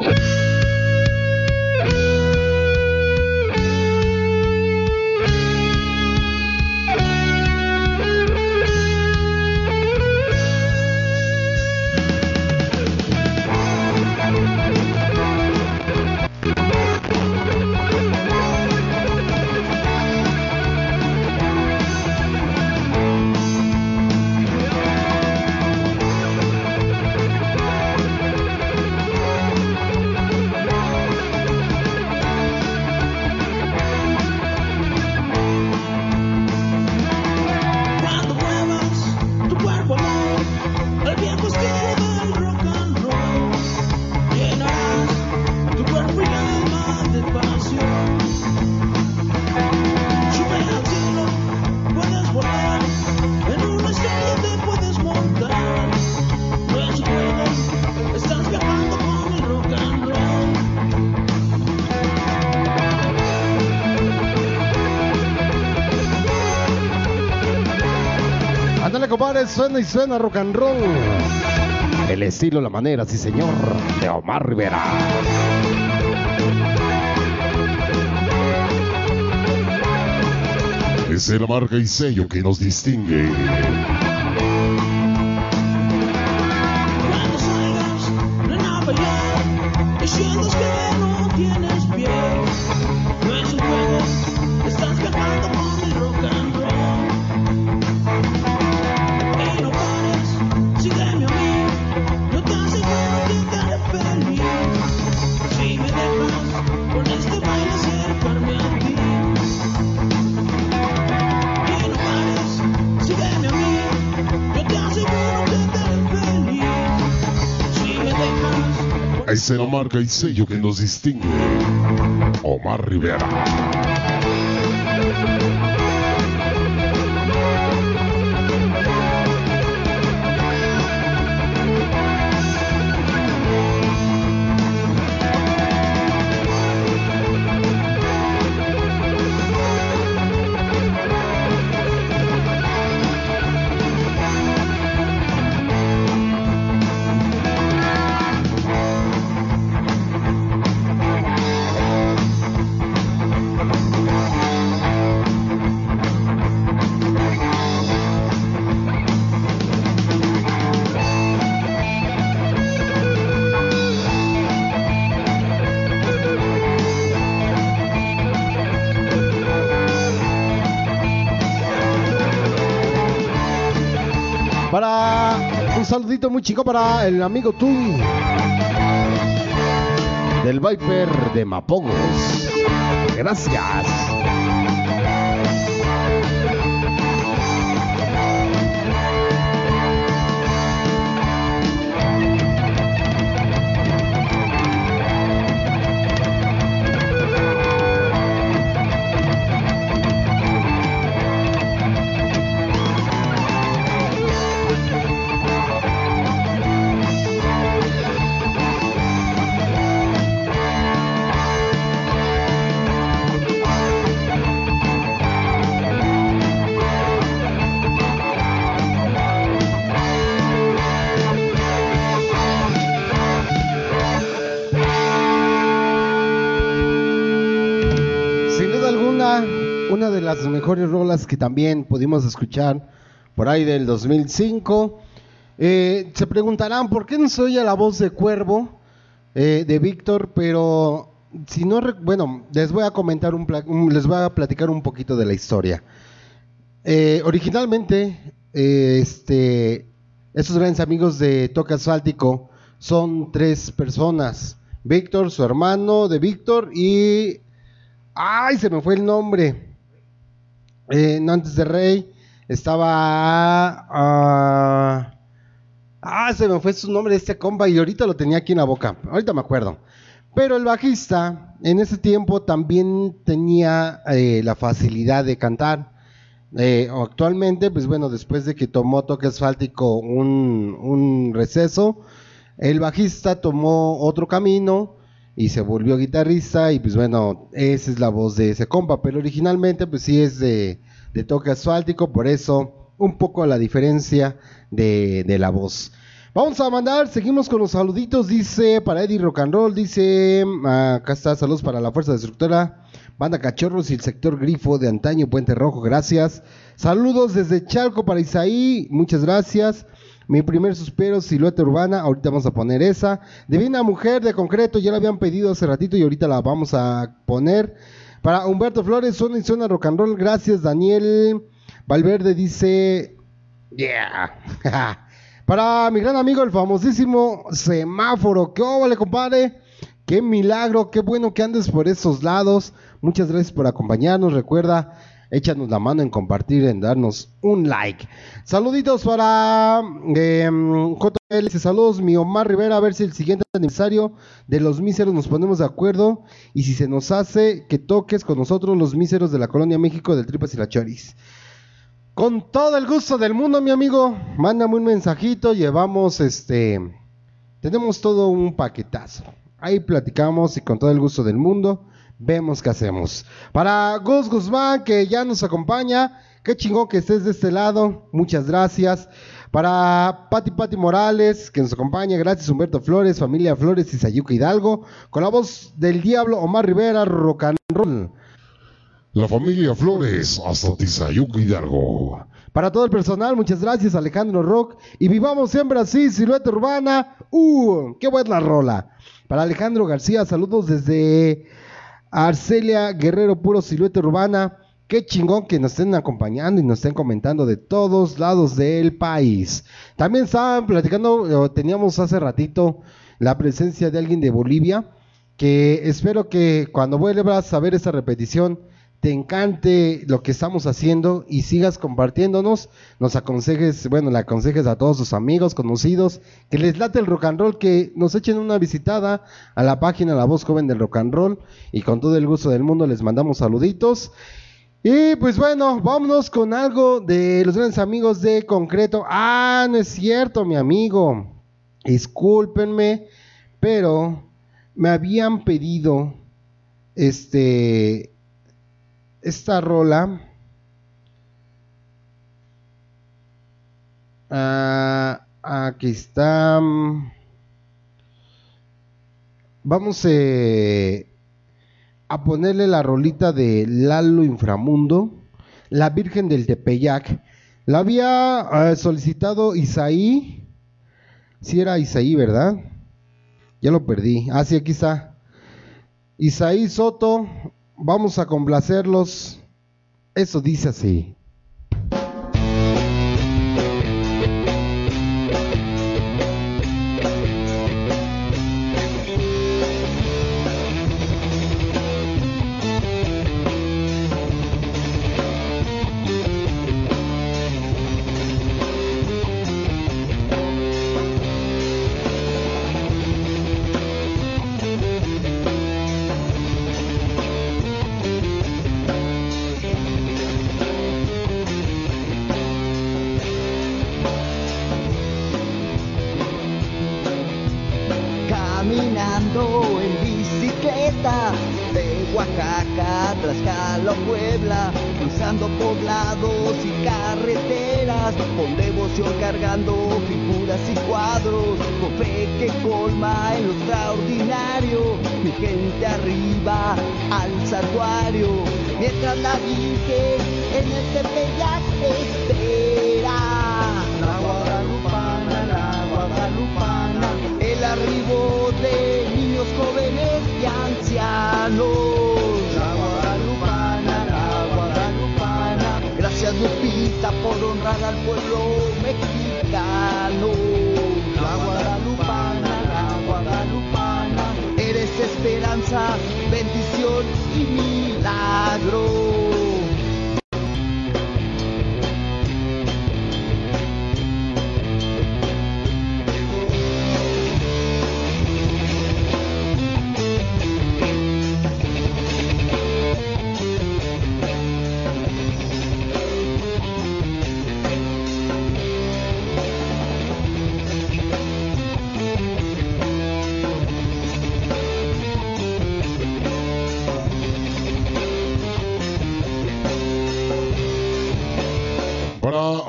Suena y suena rock and roll. El estilo, la manera, sí señor, de Omar Rivera. Es la marca y sello que nos distingue. Cuando salgas, que no tienes la marca y sello que nos distingue. Omar Rivera. Chico para el amigo Tui del Viper de Mapogos. Gracias. Una de las mejores rolas que también pudimos escuchar por ahí del 2005. Eh, se preguntarán por qué no se oye la voz de Cuervo eh, de Víctor, pero si no, bueno, les voy a comentar un, les voy a platicar un poquito de la historia. Eh, originalmente, este, estos grandes amigos de Toque Asfáltico son tres personas. Víctor, su hermano de Víctor y... ¡Ay! Se me fue el nombre. Eh, no, antes de Rey estaba... ah, ah, se me fue su nombre de este compa y ahorita lo tenía aquí en la boca. Ahorita me acuerdo. Pero el bajista en ese tiempo también tenía eh, la facilidad de cantar. Eh, actualmente, pues bueno, después de que tomó Toque Asfáltico un, un receso, el bajista tomó otro camino y se volvió guitarrista y pues bueno, esa es la voz de ese compa, pero originalmente pues sí es de, de Toque Asfáltico, por eso un poco la diferencia de, de la voz. Vamos a mandar, seguimos con los saluditos, dice para Eddie Rock and Roll, dice, ah, acá está, saludos para la Fuerza Destructora, Banda Cachorros y el sector Grifo de Antaño, Puente Rojo, gracias. Saludos desde Chalco para Isaí, muchas gracias. Mi primer suspiro, silueta urbana, ahorita vamos a poner esa. Divina Mujer de concreto, ya la habían pedido hace ratito y ahorita la vamos a poner. Para Humberto Flores, zona y zona rock and roll, gracias. Daniel Valverde dice, yeah. Para mi gran amigo, el famosísimo semáforo, ¿qué vale, compadre? Qué milagro, qué bueno que andes por esos lados. Muchas gracias por acompañarnos. Recuerda, échanos la mano en compartir, en darnos un like. Saluditos para eh, JL, dice, saludos mi Omar Rivera, a ver si el siguiente aniversario de los míseros nos ponemos de acuerdo y si se nos hace que toques con nosotros los míseros de la Colonia México del Tripas y la Choris. Con todo el gusto del mundo, mi amigo, mándame un mensajito, llevamos este, tenemos todo un paquetazo. Ahí platicamos y con todo el gusto del mundo vemos qué hacemos. Para Gus Guzmán, que ya nos acompaña, qué chingón que estés de este lado, muchas gracias. Para Pati Pati Morales, que nos acompaña, gracias Humberto Flores, familia Flores y Sayuca Hidalgo, con la voz del diablo Omar Rivera, rock and roll. La familia Flores hasta Tizayuca Hidalgo. Para todo el personal, muchas gracias Alejandro Rock. Y vivamos siempre así, silueta urbana. ¡Uh! ¡Qué buena rola! Para Alejandro García, saludos desde Arcelia Guerrero Puro Silueta Urbana. Qué chingón que nos estén acompañando y nos estén comentando de todos lados del país. También estaban platicando, teníamos hace ratito la presencia de alguien de Bolivia, que espero que cuando vuelvas a ver esta repetición te encante lo que estamos haciendo y sigas compartiéndonos, nos aconsejes, bueno, le aconsejes a todos sus amigos, conocidos, que les late el rock and roll, que nos echen una visitada a la página La Voz Joven del Rock and Roll y con todo el gusto del mundo les mandamos saluditos. Y pues bueno, vámonos con algo de los grandes amigos de Concreto. Ah, no es cierto, mi amigo. Discúlpenme, pero me habían pedido este esta rola Ah, aquí está vamos eh, a ponerle la rolita de Lalo Inframundo la Virgen del Tepeyac. La había eh, solicitado Isaí si era Isaí verdad ya lo perdí. Ah sí aquí está. Isaí Soto Vamos a complacerlos. Eso dice así.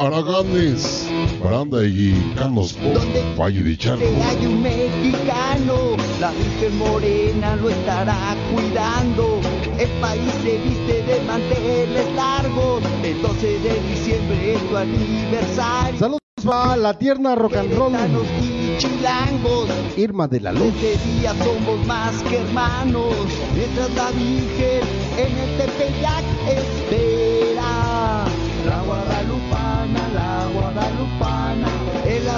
Araganes, Baranda y Canos por Valle de Charco. Que hay un mexicano, la Virgen Morena lo estará cuidando. El país se viste de manteles largos. El 12 de diciembre es tu aniversario. Saludos para la tierna rock and roll. Queretanos y chilangos. Irma de la Luz. Este día somos más que hermanos. Mientras la Virgen en el Tepeyac espera.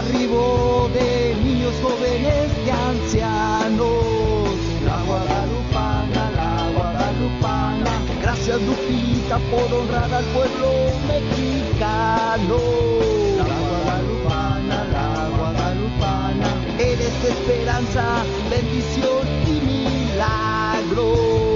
Arribo de niños, jóvenes y ancianos. La guadalupana, la guadalupana. Gracias Lupita por honrar al pueblo mexicano. La guadalupana, la guadalupana. Eres esperanza, bendición y milagro.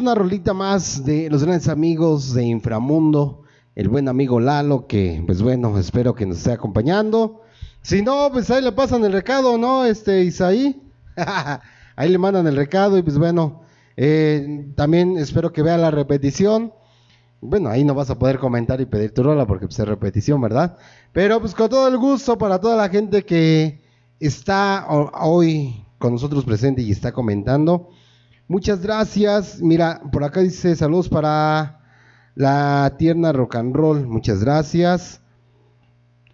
Una rolita más de los grandes amigos de Inframundo, el buen amigo Lalo, que pues bueno, espero que nos esté acompañando. Si no, pues ahí le pasan el recado, ¿no? Este Isaí, ahí le mandan el recado y pues bueno, eh, también espero que vea la repetición. Bueno, ahí no vas a poder comentar y pedir tu rola porque pues es repetición, ¿verdad? Pero pues con todo el gusto para toda la gente que está ho- hoy con nosotros presente y está comentando. Muchas gracias. Mira, por acá dice saludos para la tierna rock and roll. Muchas gracias.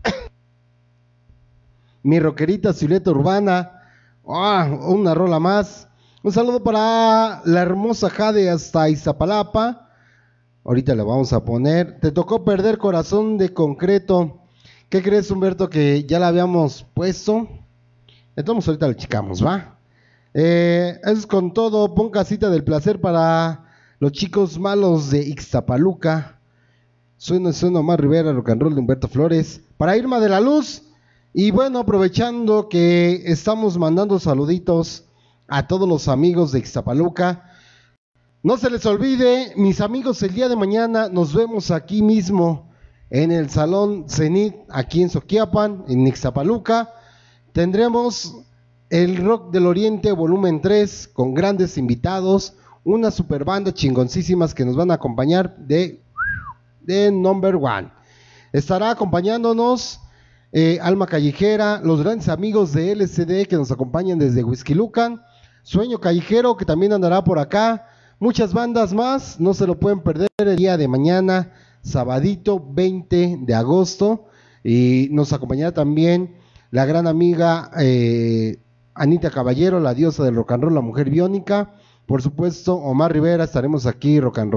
Mi rockerita Silueta Urbana. Ah, una rola más. Un saludo para la hermosa Jade hasta Izapalapa. Ahorita le vamos a poner. Te tocó perder corazón de concreto. ¿Qué crees, Humberto? Que ya la habíamos puesto. Entonces ahorita la chicamos, ¿va? Eh, es con todo. Pon casita del placer para los chicos malos de Ixtapaluca. Suena, suena Omar Rivera, rock and roll de Humberto Flores. Para Irma de la Luz. Y bueno, aprovechando que estamos mandando saluditos a todos los amigos de Ixtapaluca. No se les olvide, mis amigos, el día de mañana nos vemos aquí mismo en el Salón Cenit, aquí en Soquiapan, en Ixtapaluca. Tendremos el Rock del Oriente volumen 3 con grandes invitados, una super banda chingoncísimas que nos van a acompañar de, de Number One. Estará acompañándonos eh, Alma Callejera, los grandes amigos de LCD que nos acompañan desde Whisky Lucan, Sueño Callejero que también andará por acá, muchas bandas más, no se lo pueden perder el día de mañana, sabadito 20 de agosto, y nos acompañará también la gran amiga eh, Anita Caballero, la diosa del rock and roll, la mujer biónica, por supuesto Omar Rivera, estaremos aquí rock and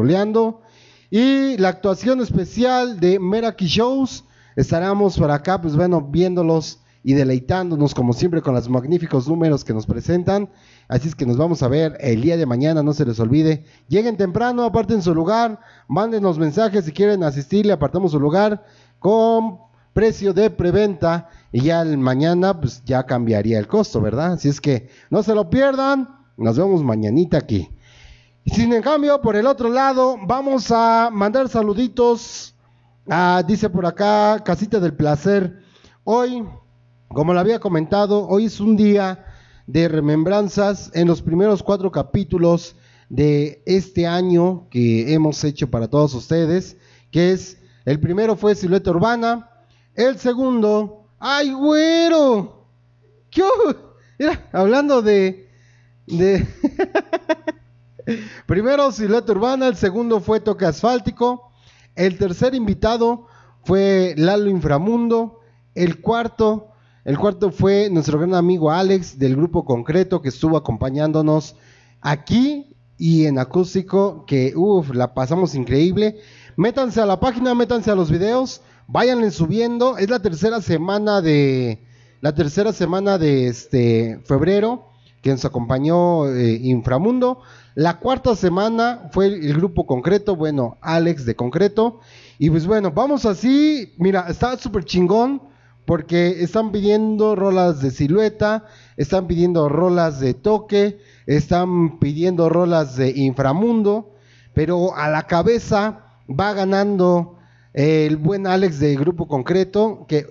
y la actuación especial de Meraki Shows, estaremos por acá, pues bueno, viéndolos y deleitándonos como siempre con los magníficos números que nos presentan. Así es que nos vamos a ver el día de mañana, no se les olvide. Lleguen temprano, aparten su lugar, mándenos mensajes si quieren asistir, le apartamos su lugar con precio de preventa y ya el mañana pues ya cambiaría el costo, ¿verdad? Así es que no se lo pierdan, nos vemos mañanita aquí. Sin en cambio, por el otro lado, vamos a mandar saluditos. a, dice por acá, Casita del Placer. Hoy, como lo había comentado, hoy es un día de remembranzas en los primeros cuatro capítulos de este año que hemos hecho para todos ustedes, que es, el primero fue Silueta Urbana, el segundo, ¡ay, güero! ¿Qué? Mira, hablando de... de Primero Silueta Urbana, el segundo fue Toque Asfáltico, el tercer invitado fue Lalo Inframundo, el cuarto, el cuarto fue nuestro gran amigo Alex del grupo concreto que estuvo acompañándonos aquí y en acústico, que uff, la pasamos increíble. Métanse a la página, métanse a los videos, váyanle subiendo, es la tercera semana de la tercera semana de este febrero que nos acompañó eh, Inframundo. La cuarta semana fue el grupo concreto, bueno, Alex de concreto. Y pues bueno, vamos así. Mira, está súper chingón porque están pidiendo rolas de silueta, están pidiendo rolas de toque, están pidiendo rolas de inframundo, pero a la cabeza va ganando el buen Alex de grupo concreto, que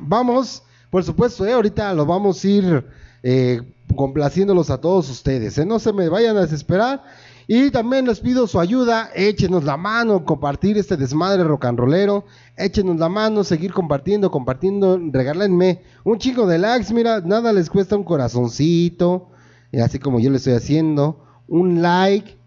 vamos, por supuesto, eh, ahorita lo vamos a ir eh, complaciéndolos a todos ustedes. ¿eh? No se me vayan a desesperar. Y también les pido su ayuda, échenos la mano, compartir este desmadre rock and rollero, échenos la mano, seguir compartiendo, compartiendo, regálenme un chico de likes, mira, nada les cuesta un corazoncito, así como yo lo estoy haciendo, un like,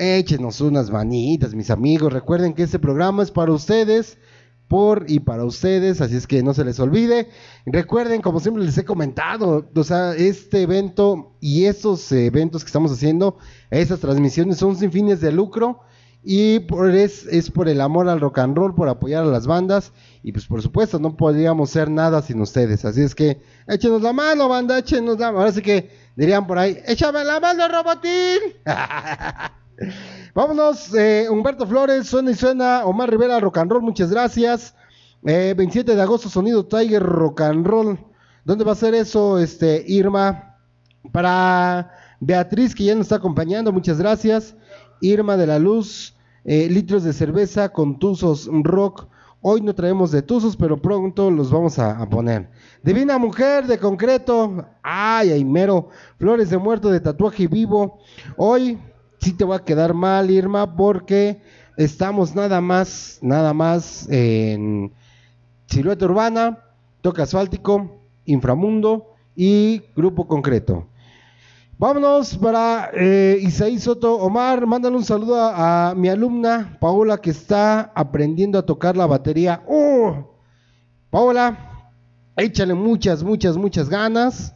échenos unas manitas, mis amigos, recuerden que este programa es para ustedes, por y para ustedes, así es que no se les olvide. Recuerden, como siempre les he comentado, o sea, este evento y estos eventos que estamos haciendo, esas transmisiones son sin fines de lucro y por es, es por el amor al rock and roll, por apoyar a las bandas y pues por supuesto no podríamos ser nada sin ustedes, así es que échenos la mano, banda, échenos la mano, ahora sí que dirían por ahí, échame la mano, Robotín. Vámonos, eh, Humberto Flores, suena y suena, Omar Rivera, rock and roll, muchas gracias. Eh, 27 de agosto, sonido Tiger, rock and roll. ¿Dónde va a ser eso, este, Irma? Para Beatriz, que ya nos está acompañando, muchas gracias. Irma de la Luz, eh, litros de cerveza con tuzos rock. Hoy no traemos de tuzos, pero pronto los vamos a, a poner. Divina mujer de concreto. Ay, ay, mero. Flores de muerto de tatuaje vivo. Hoy sí te va a quedar mal, Irma, porque estamos nada más, nada más en Silueta Urbana, Toque Asfáltico, Inframundo y Grupo Concreto. Vámonos para eh, Isaí Soto. Omar, mándale un saludo a, a mi alumna Paola que está aprendiendo a tocar la batería. ¡Oh! Paola, échale muchas, muchas, muchas ganas.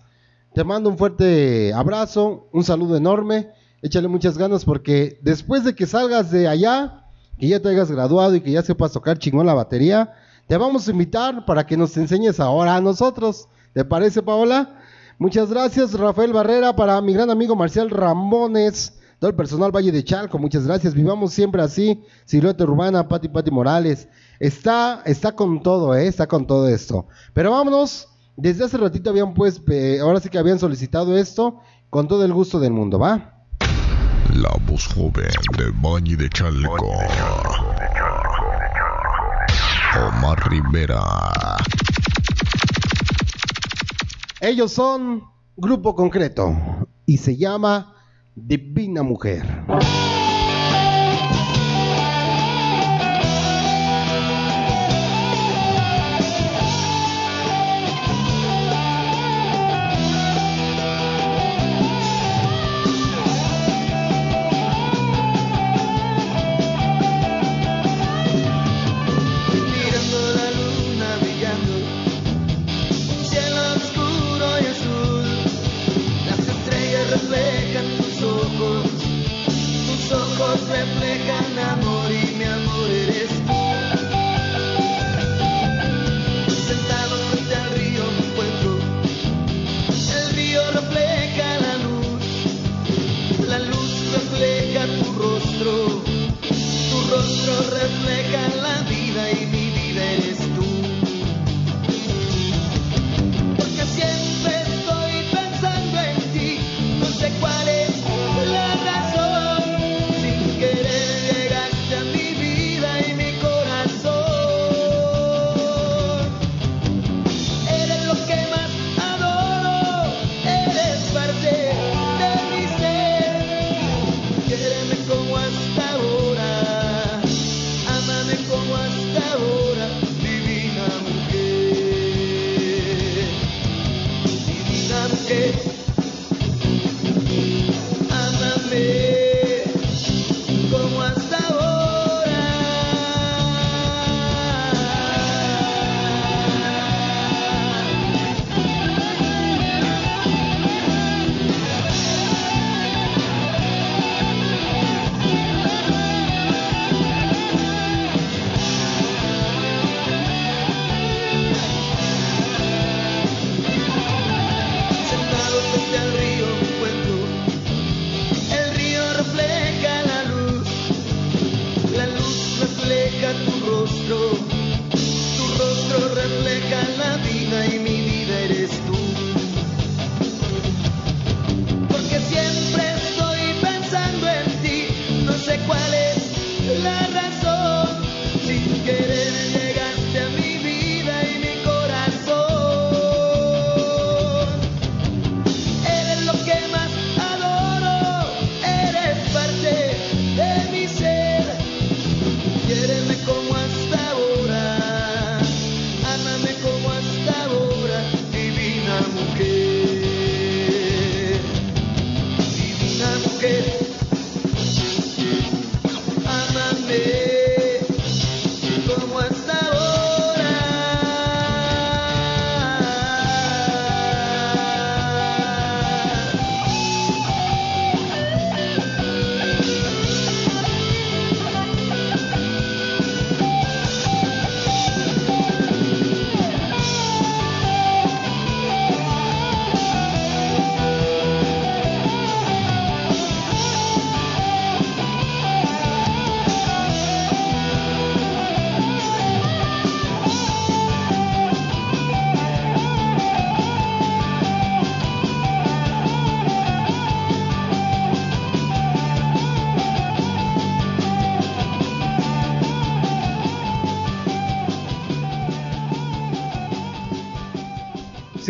Te mando un fuerte abrazo, un saludo enorme. Échale muchas ganas porque después de que salgas de allá, que ya te hayas graduado y que ya sepas tocar chingón la batería, te vamos a invitar para que nos enseñes ahora a nosotros. ¿Te parece, Paola? Muchas gracias, Rafael Barrera, para mi gran amigo Marcial Ramones, todo el personal Valle de Chalco, muchas gracias. Vivamos siempre así. Silueta Urbana, Pati Pati Morales. Está, está con todo, ¿eh? está con todo esto. Pero vámonos. Desde hace ratito habían pues, eh, ahora sí que habían solicitado esto, con todo el gusto del mundo, ¿va? La voz joven de Valle de Chalco. Omar Rivera. Ellos son Grupo Concreto y se llama Divina Mujer.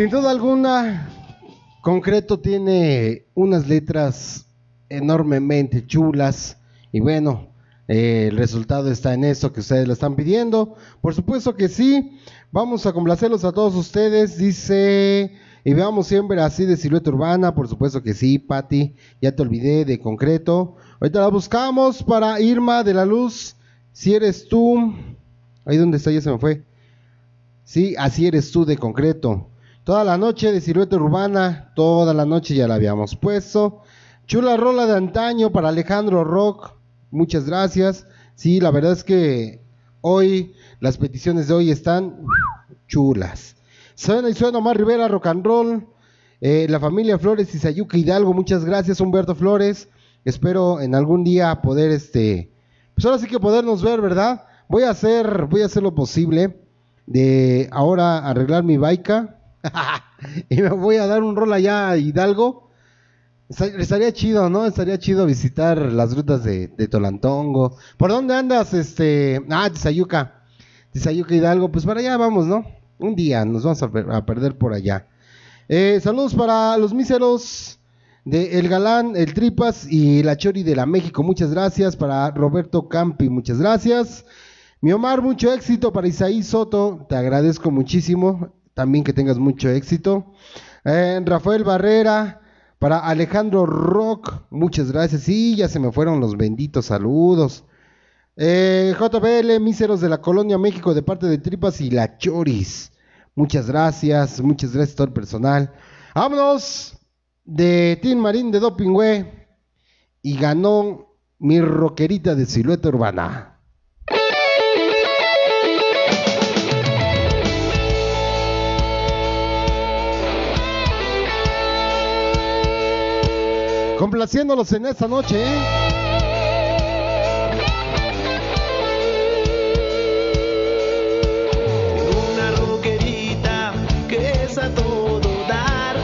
Sin duda alguna, Concreto tiene unas letras enormemente chulas y bueno, eh, el resultado está en eso que ustedes lo están pidiendo. Por supuesto que sí, vamos a complacerlos a todos ustedes. Dice, y veamos siempre así de silueta urbana, por supuesto que sí, Patti, ya te olvidé de Concreto. Ahorita la buscamos para Irma de la Luz, si eres tú, ahí donde está, ya se me fue. Sí, así eres tú de concreto. Toda la noche de silueta urbana, toda la noche ya la habíamos puesto. Chula rola de antaño para Alejandro Rock. Muchas gracias. Sí, la verdad es que hoy las peticiones de hoy están chulas. Suena y suena Omar Rivera, rock and roll. Eh, la familia Flores y Sayuca Hidalgo, muchas gracias, Humberto Flores. Espero en algún día poder, este, pues ahora sí que podernos ver, ¿verdad? Voy a hacer, voy a hacer lo posible de ahora arreglar mi baica y me voy a dar un rol allá a Hidalgo. Esta- Estaría chido, ¿no? Estaría chido visitar las rutas de, de Tolantongo. ¿Por dónde andas, este? Ah, Tizayuca. Tizayuca Hidalgo. Pues para allá vamos, ¿no? Un día nos vamos a perder por allá. Eh, saludos para los míseros de El Galán, El Tripas y la Chori de la México. Muchas gracias. Para Roberto Campi, muchas gracias. Mi Omar, mucho éxito. Para Isaí Soto, te agradezco muchísimo. También que tengas mucho éxito. Eh, Rafael Barrera, para Alejandro Rock, muchas gracias. Sí, ya se me fueron los benditos saludos. Eh, JBL, míseros de la Colonia México, de parte de Tripas y La Choris. Muchas gracias, muchas gracias todo el personal. Vámonos de Team Marín de Dopingüe y ganó mi rockerita de silueta urbana. Complaciéndolos en esta noche, ¿eh? Una roquerita que es a todo dar.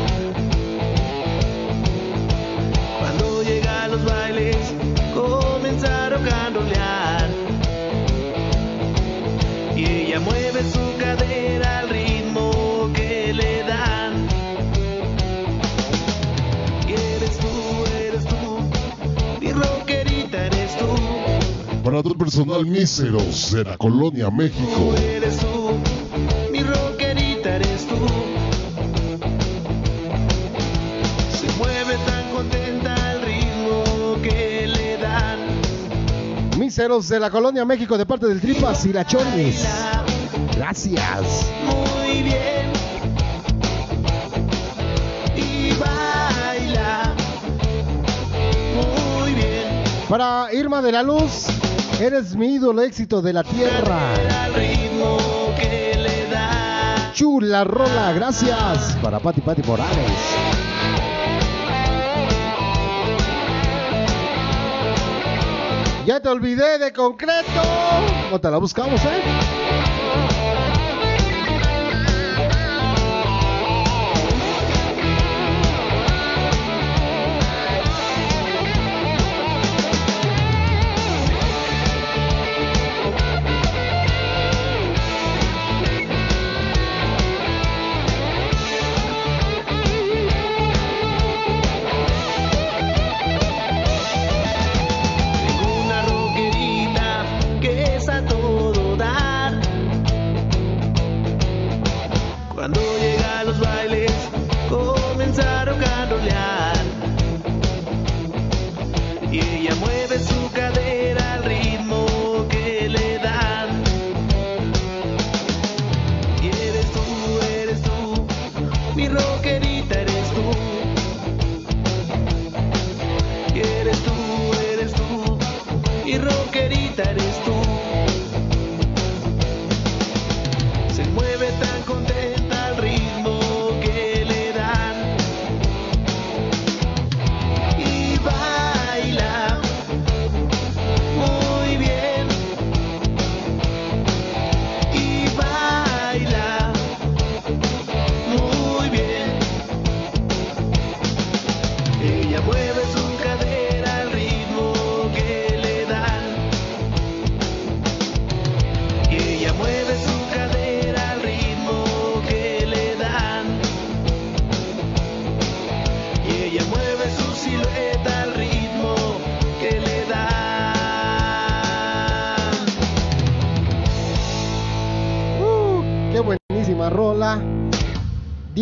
Cuando llega a los bailes, comienza a rocanrolear. Y ella mueve su cadera al ritmo Para todo el personal míseros de la Colonia México. Tú eres tú, mi rockerita eres tú. Se mueve tan contenta al ritmo que le dan. Míseros de la Colonia México, de parte del Tripas y La. Baila Gracias. muy bien. Y baila muy bien. Para Irma de la Luz, eres mi ídolo éxito de la tierra. Chula rola, gracias. Para Pati Pati Morales. Ya te olvidé de concreto. O te la buscamos, ¿eh?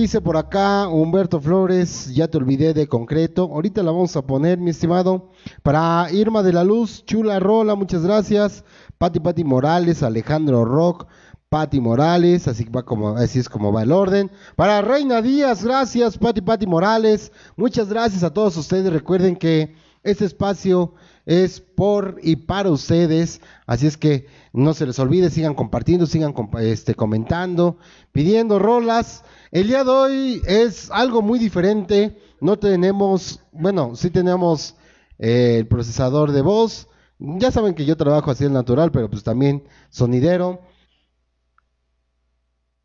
Dice por acá Humberto Flores, ya te olvidé de concreto. Ahorita la vamos a poner, mi estimado. Para Irma de la Luz, chula rola, muchas gracias. Pati Pati Morales, Alejandro Rock, Pati Morales, así va como, así es como va el orden. Para Reina Díaz, gracias, Pati Pati Morales. Muchas gracias a todos ustedes. Recuerden que este espacio es por y para ustedes, así es que no se les olvide, sigan compartiendo, sigan este, comentando, pidiendo rolas. El día de hoy es algo muy diferente, no tenemos, bueno, sí tenemos eh, el procesador de voz, ya saben que yo trabajo así en natural, pero pues también sonidero.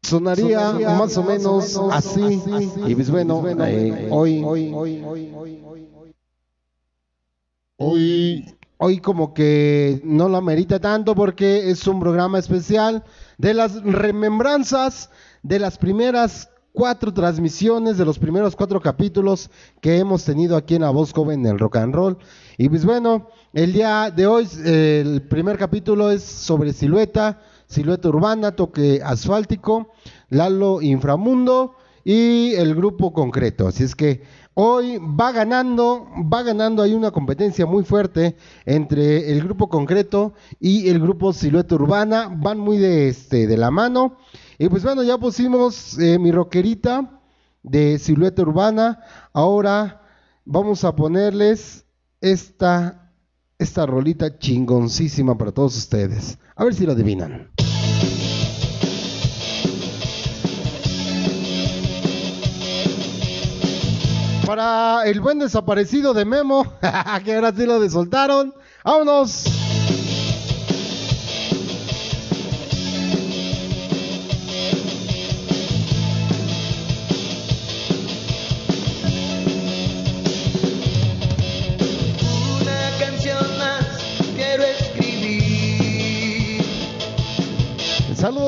Sonaría, Sonaría más o menos así, y pues bueno, eh, hoy, Hoy hoy como que no lo amerita tanto porque es un programa especial de las remembranzas de las primeras cuatro transmisiones, de los primeros cuatro capítulos que hemos tenido aquí en La Voz Joven del Rock and Roll. Y pues bueno, el día de hoy el primer capítulo es sobre silueta, silueta urbana, toque asfáltico, Lalo Inframundo y el grupo concreto. Así es que hoy va ganando, va ganando, hay una competencia muy fuerte entre el grupo concreto y el grupo silueta urbana, van muy de este de la mano. Y pues bueno, ya pusimos eh, mi rockerita de silueta urbana. Ahora vamos a ponerles esta esta rolita chingoncísima para todos ustedes. A ver si lo adivinan. Para el buen desaparecido de Memo, que ahora sí lo desoltaron. ¡Vámonos!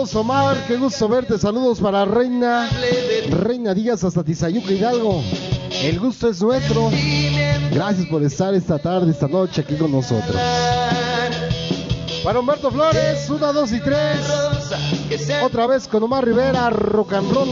Saludos Omar, qué gusto verte. Saludos para Reina, Reina Díaz hasta Tizayuca Hidalgo. El gusto es nuestro. Gracias por estar esta tarde, esta noche aquí con nosotros. Para Humberto Flores, una, dos y tres. Otra vez con Omar Rivera, rock and roll.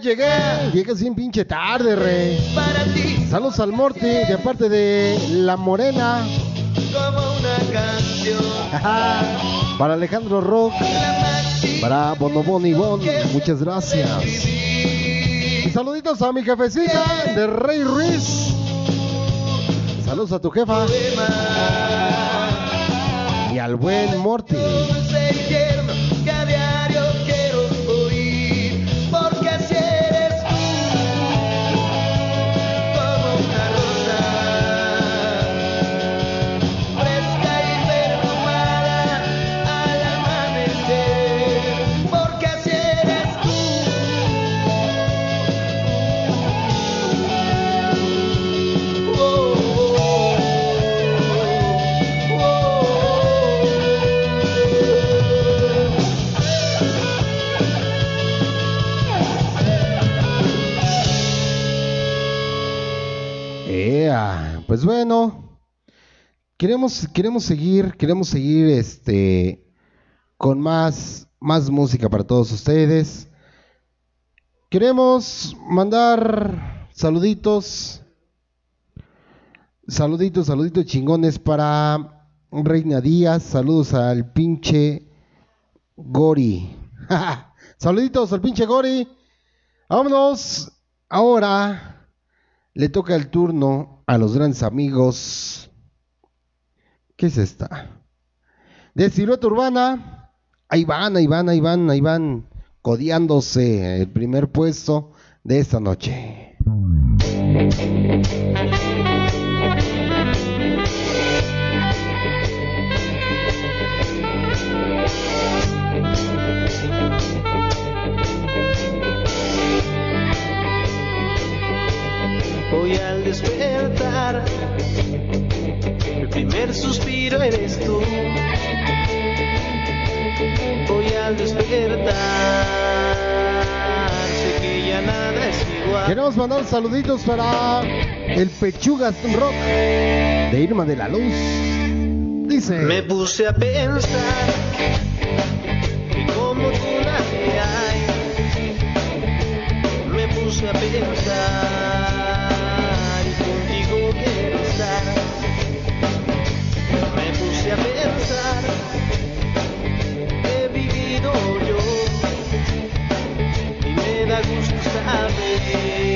Llegué. Llegues bien pinche tarde, rey. para ti Saludos al Morty de parte de La Morena. como una canción. Para Alejandro Rock. Para Bonobon y Bon. Muchas gracias. Y saluditos a mi jefecita de Rey Ruiz. Saludos a tu jefa y al buen Morty. Pues bueno, queremos, queremos seguir, queremos seguir este con más, más música para todos ustedes. Queremos mandar Saluditos. Saluditos, saluditos chingones para Reina Díaz. Saludos al pinche Gori. saluditos al pinche Gori. Vámonos. Ahora le toca el turno a los grandes amigos. ¿Qué es esta? De silueta urbana. Ahí van, ahí van, ahí van, ahí van. Codeándose el primer puesto de esta noche. Hoy al primer suspiro eres tú. Hoy al despertar, sé que ya nada es igual. Queremos mandar saluditos para el Pechugas Rock de Irma de la Luz. Dice. Me puse a pensar que como tú nadie hay. Me puse a pensar gusto saber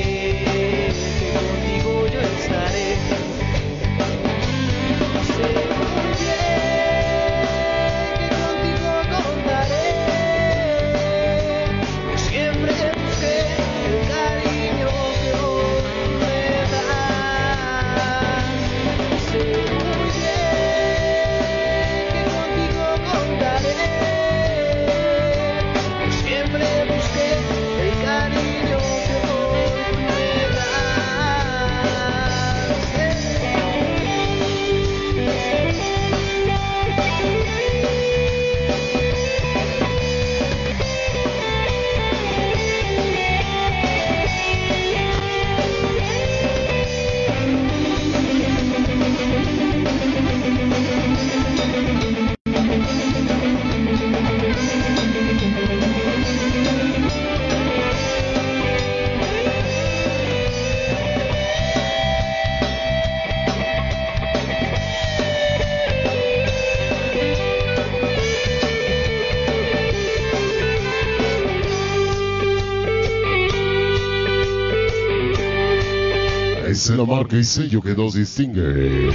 la marca y sello que nos distingue.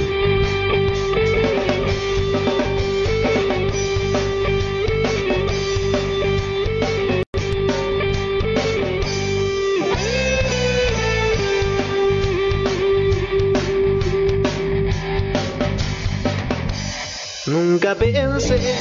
Nunca pensé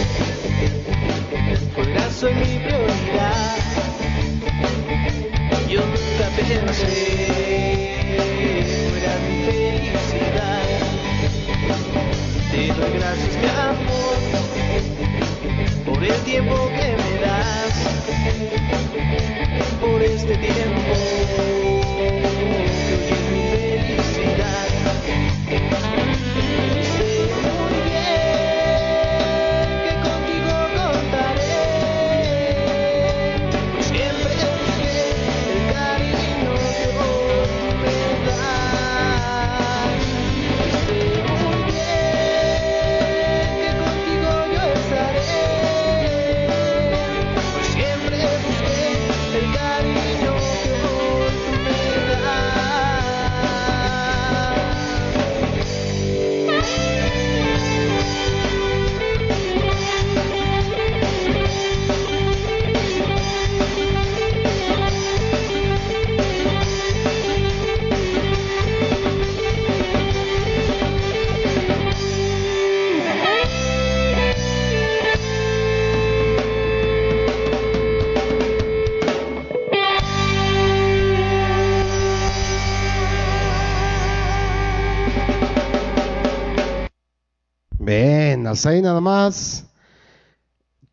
hasta ahí nada más.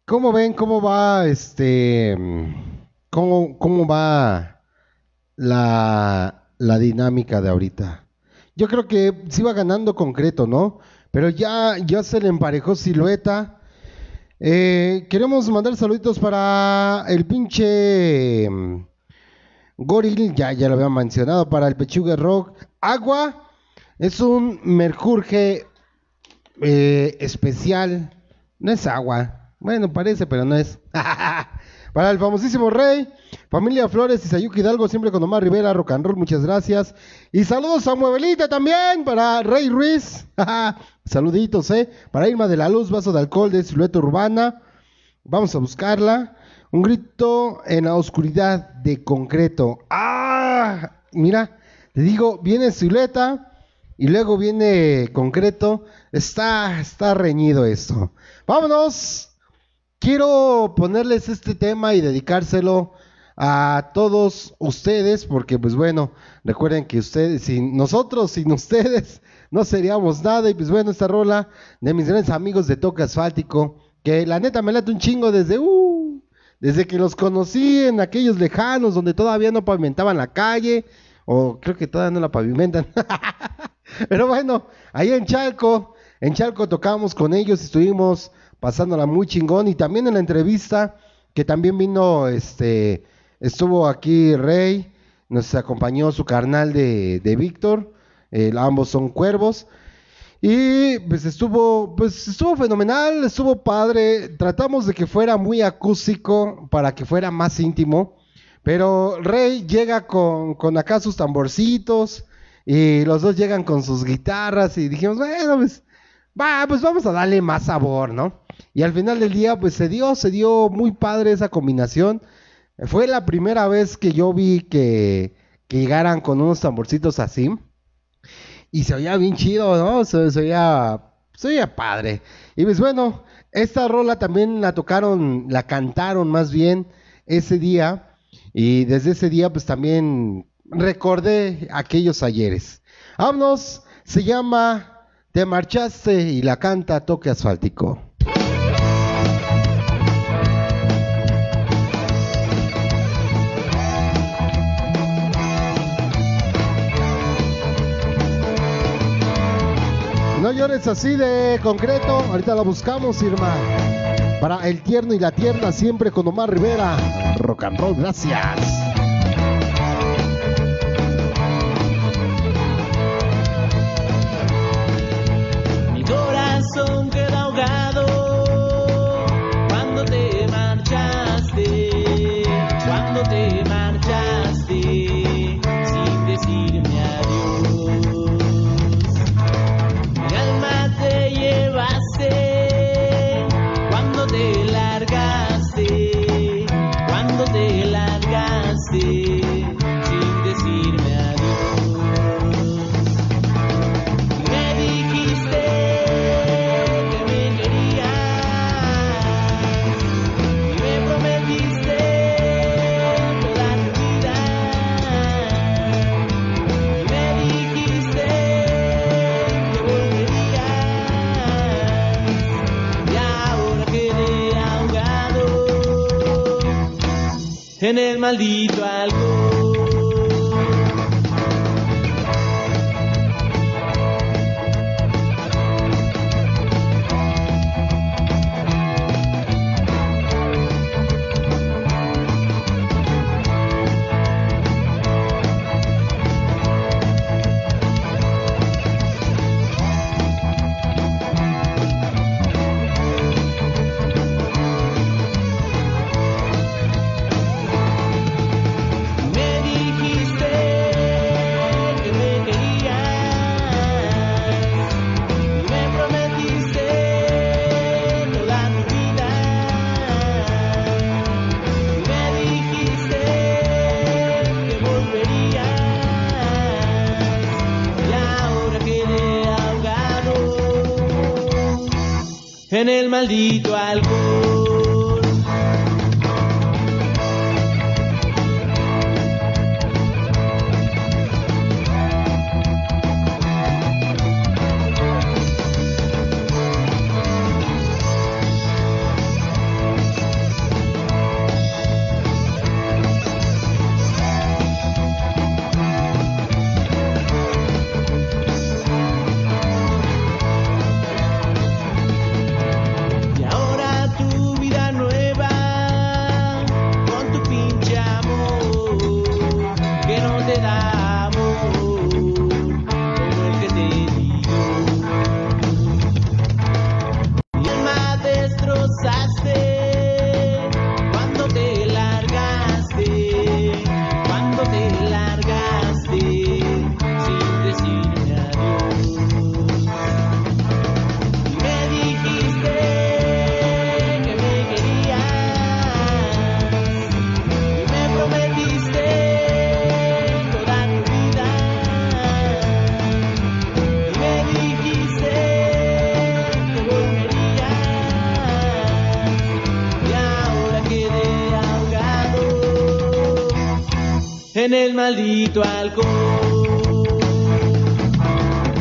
¿Cómo ven cómo va este cómo, cómo va la, la dinámica de ahorita? Yo creo que sí va ganando concreto, ¿no? Pero ya, ya se le emparejó silueta. Eh, queremos mandar saluditos para el pinche mm, Goril, ya, ya lo había mencionado, para el Pechuga Rock. Agua es un mercurje eh, especial. No es agua. Bueno, parece, pero no es. para el famosísimo Rey, familia Flores y Sayuki Hidalgo, siempre con Omar Rivera, rock and roll, muchas gracias. Y saludos a Muebelita también, para Rey Ruiz. Saluditos, eh. Para Irma de la Luz, vaso de alcohol de silueta urbana. Vamos a buscarla. Un grito en la oscuridad de concreto. ¡Ah! Mira, te digo, viene silueta y luego viene concreto. Está, está reñido esto. Vámonos. Quiero ponerles este tema y dedicárselo a todos ustedes, porque pues bueno, recuerden que ustedes, sin nosotros, sin ustedes, no seríamos nada. Y pues bueno, esta rola de mis grandes amigos de Toque Asfáltico, que la neta me late un chingo desde, uh, desde que los conocí en aquellos lejanos donde todavía no pavimentaban la calle, o creo que todavía no la pavimentan. Pero bueno, ahí en Chalco, en Chalco tocamos con ellos, estuvimos pasándola muy chingón y también en la entrevista que también vino, este, estuvo aquí Rey, nos acompañó su carnal de, de Víctor, ambos son cuervos. Y pues estuvo, pues estuvo fenomenal, estuvo padre. Tratamos de que fuera muy acústico para que fuera más íntimo. Pero Rey llega con, con acá sus tamborcitos y los dos llegan con sus guitarras y dijimos, bueno, pues, va, pues vamos a darle más sabor, ¿no? Y al final del día, pues se dio, se dio muy padre esa combinación. Fue la primera vez que yo vi que, que llegaran con unos tamborcitos así. Y se oía bien chido, ¿no? Se, se, oía, se oía padre. Y pues bueno, esta rola también la tocaron, la cantaron más bien ese día. Y desde ese día pues también recordé aquellos ayeres. Vámonos, se llama Te marchaste y la canta Toque Asfáltico. No llores así de concreto, ahorita la buscamos, Irma. Para el tierno y la tierna, siempre con Omar Rivera. Rock and roll, gracias. En el maldito en el maldito alcohol. En el maldito alcohol.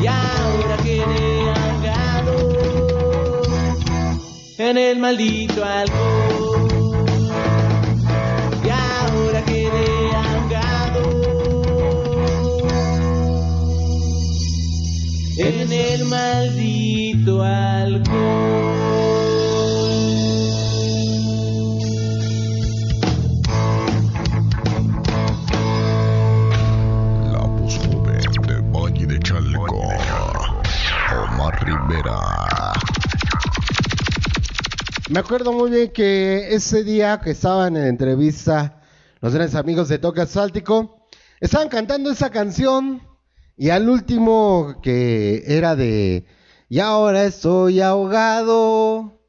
Y ahora quedé ahogado en el maldito alcohol. Y ahora quedé ahogado en el maldito alcohol. Me acuerdo muy bien que ese día que estaban en entrevista los grandes amigos de Toque Asfáltico, estaban cantando esa canción y al último que era de Y ahora estoy ahogado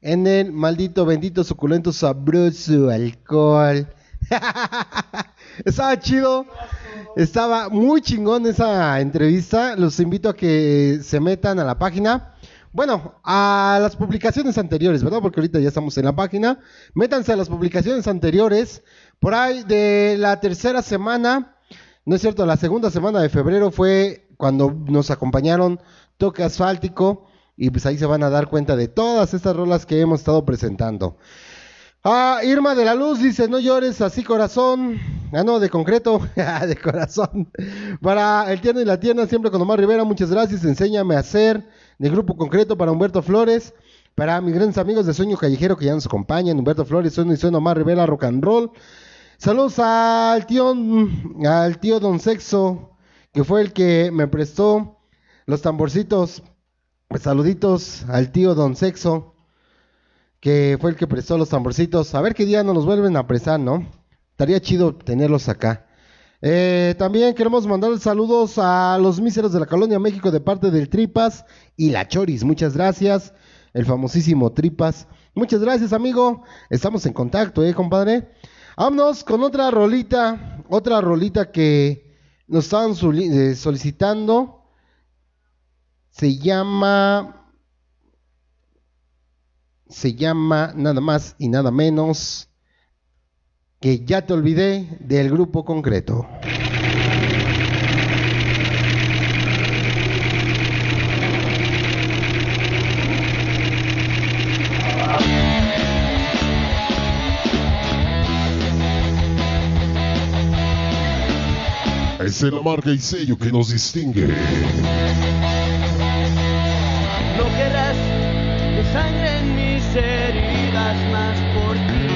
en el maldito, bendito, suculento, sabroso alcohol. Estaba chido. Estaba muy chingón esa entrevista. Los invito a que se metan a la página. Bueno, a las publicaciones anteriores, ¿verdad? Porque ahorita ya estamos en la página. Métanse a las publicaciones anteriores. Por ahí de la tercera semana, no es cierto, la segunda semana de febrero fue cuando nos acompañaron Toque Asfáltico. Y pues ahí se van a dar cuenta de todas estas rolas que hemos estado presentando. Ah, Irma de la Luz dice, no llores así corazón. Ah, no, de concreto, de corazón. Para el tierno y la tierna, siempre con Omar Rivera, muchas gracias. Enséñame a hacer. De grupo concreto para Humberto Flores. Para mis grandes amigos de Sueño Callejero que ya nos acompañan. Humberto Flores, Sueño y Sueño Omar Rivera, Rock and Roll. Saludos al tío, al tío Don Sexo, que fue el que me prestó los tamborcitos. Saluditos al tío Don Sexo que fue el que prestó los tamborcitos. A ver qué día nos los vuelven a prestar, ¿no? Estaría chido tenerlos acá. Eh, también queremos mandar saludos a los míseros de la Colonia México de parte del Tripas y la Choris. Muchas gracias. El famosísimo Tripas. Muchas gracias, amigo. Estamos en contacto, ¿eh, compadre? Vámonos con otra rolita. Otra rolita que nos estaban eh, solicitando. Se llama se llama nada más y nada menos que ya te olvidé del grupo concreto. Es la marca y sello que nos distingue. No querrás que sangren mis heridas más por ti.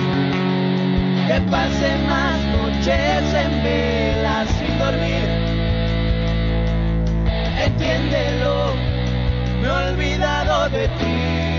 Que pase más noches en vela sin dormir. Entiéndelo, me he olvidado de ti.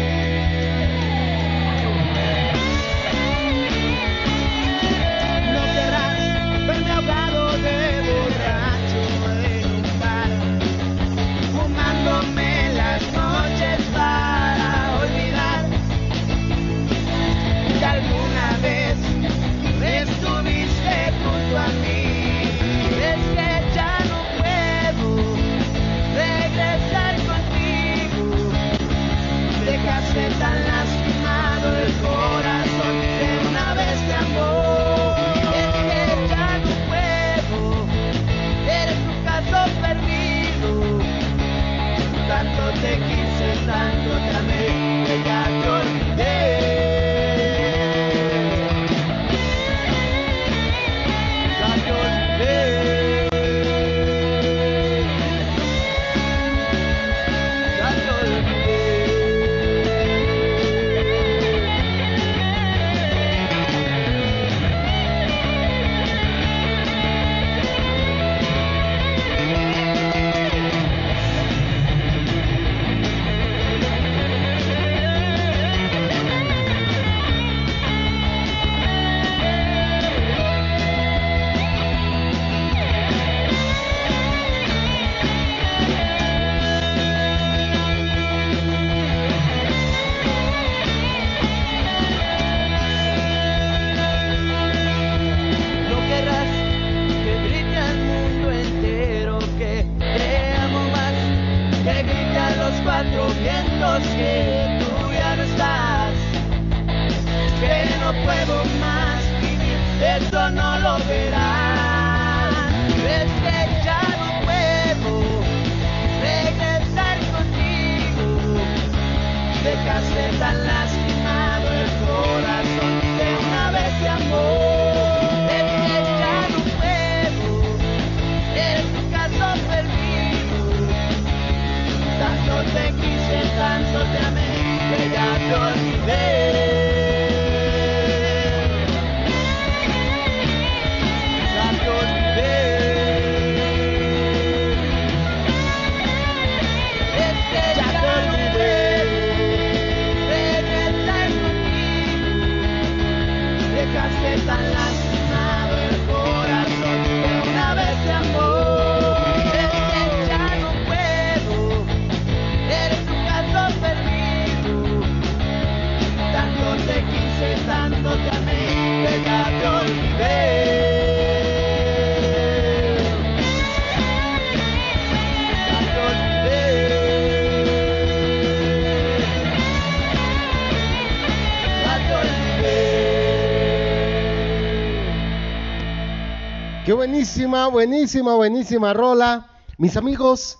Buenísima, buenísima, buenísima rola. Mis amigos,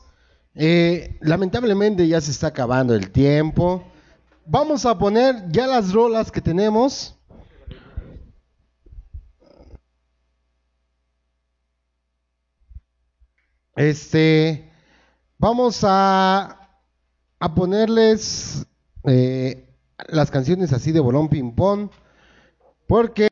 eh, lamentablemente ya se está acabando el tiempo. Vamos a poner ya las rolas que tenemos. Este, vamos a, a ponerles eh, las canciones así de bolón ping pong, porque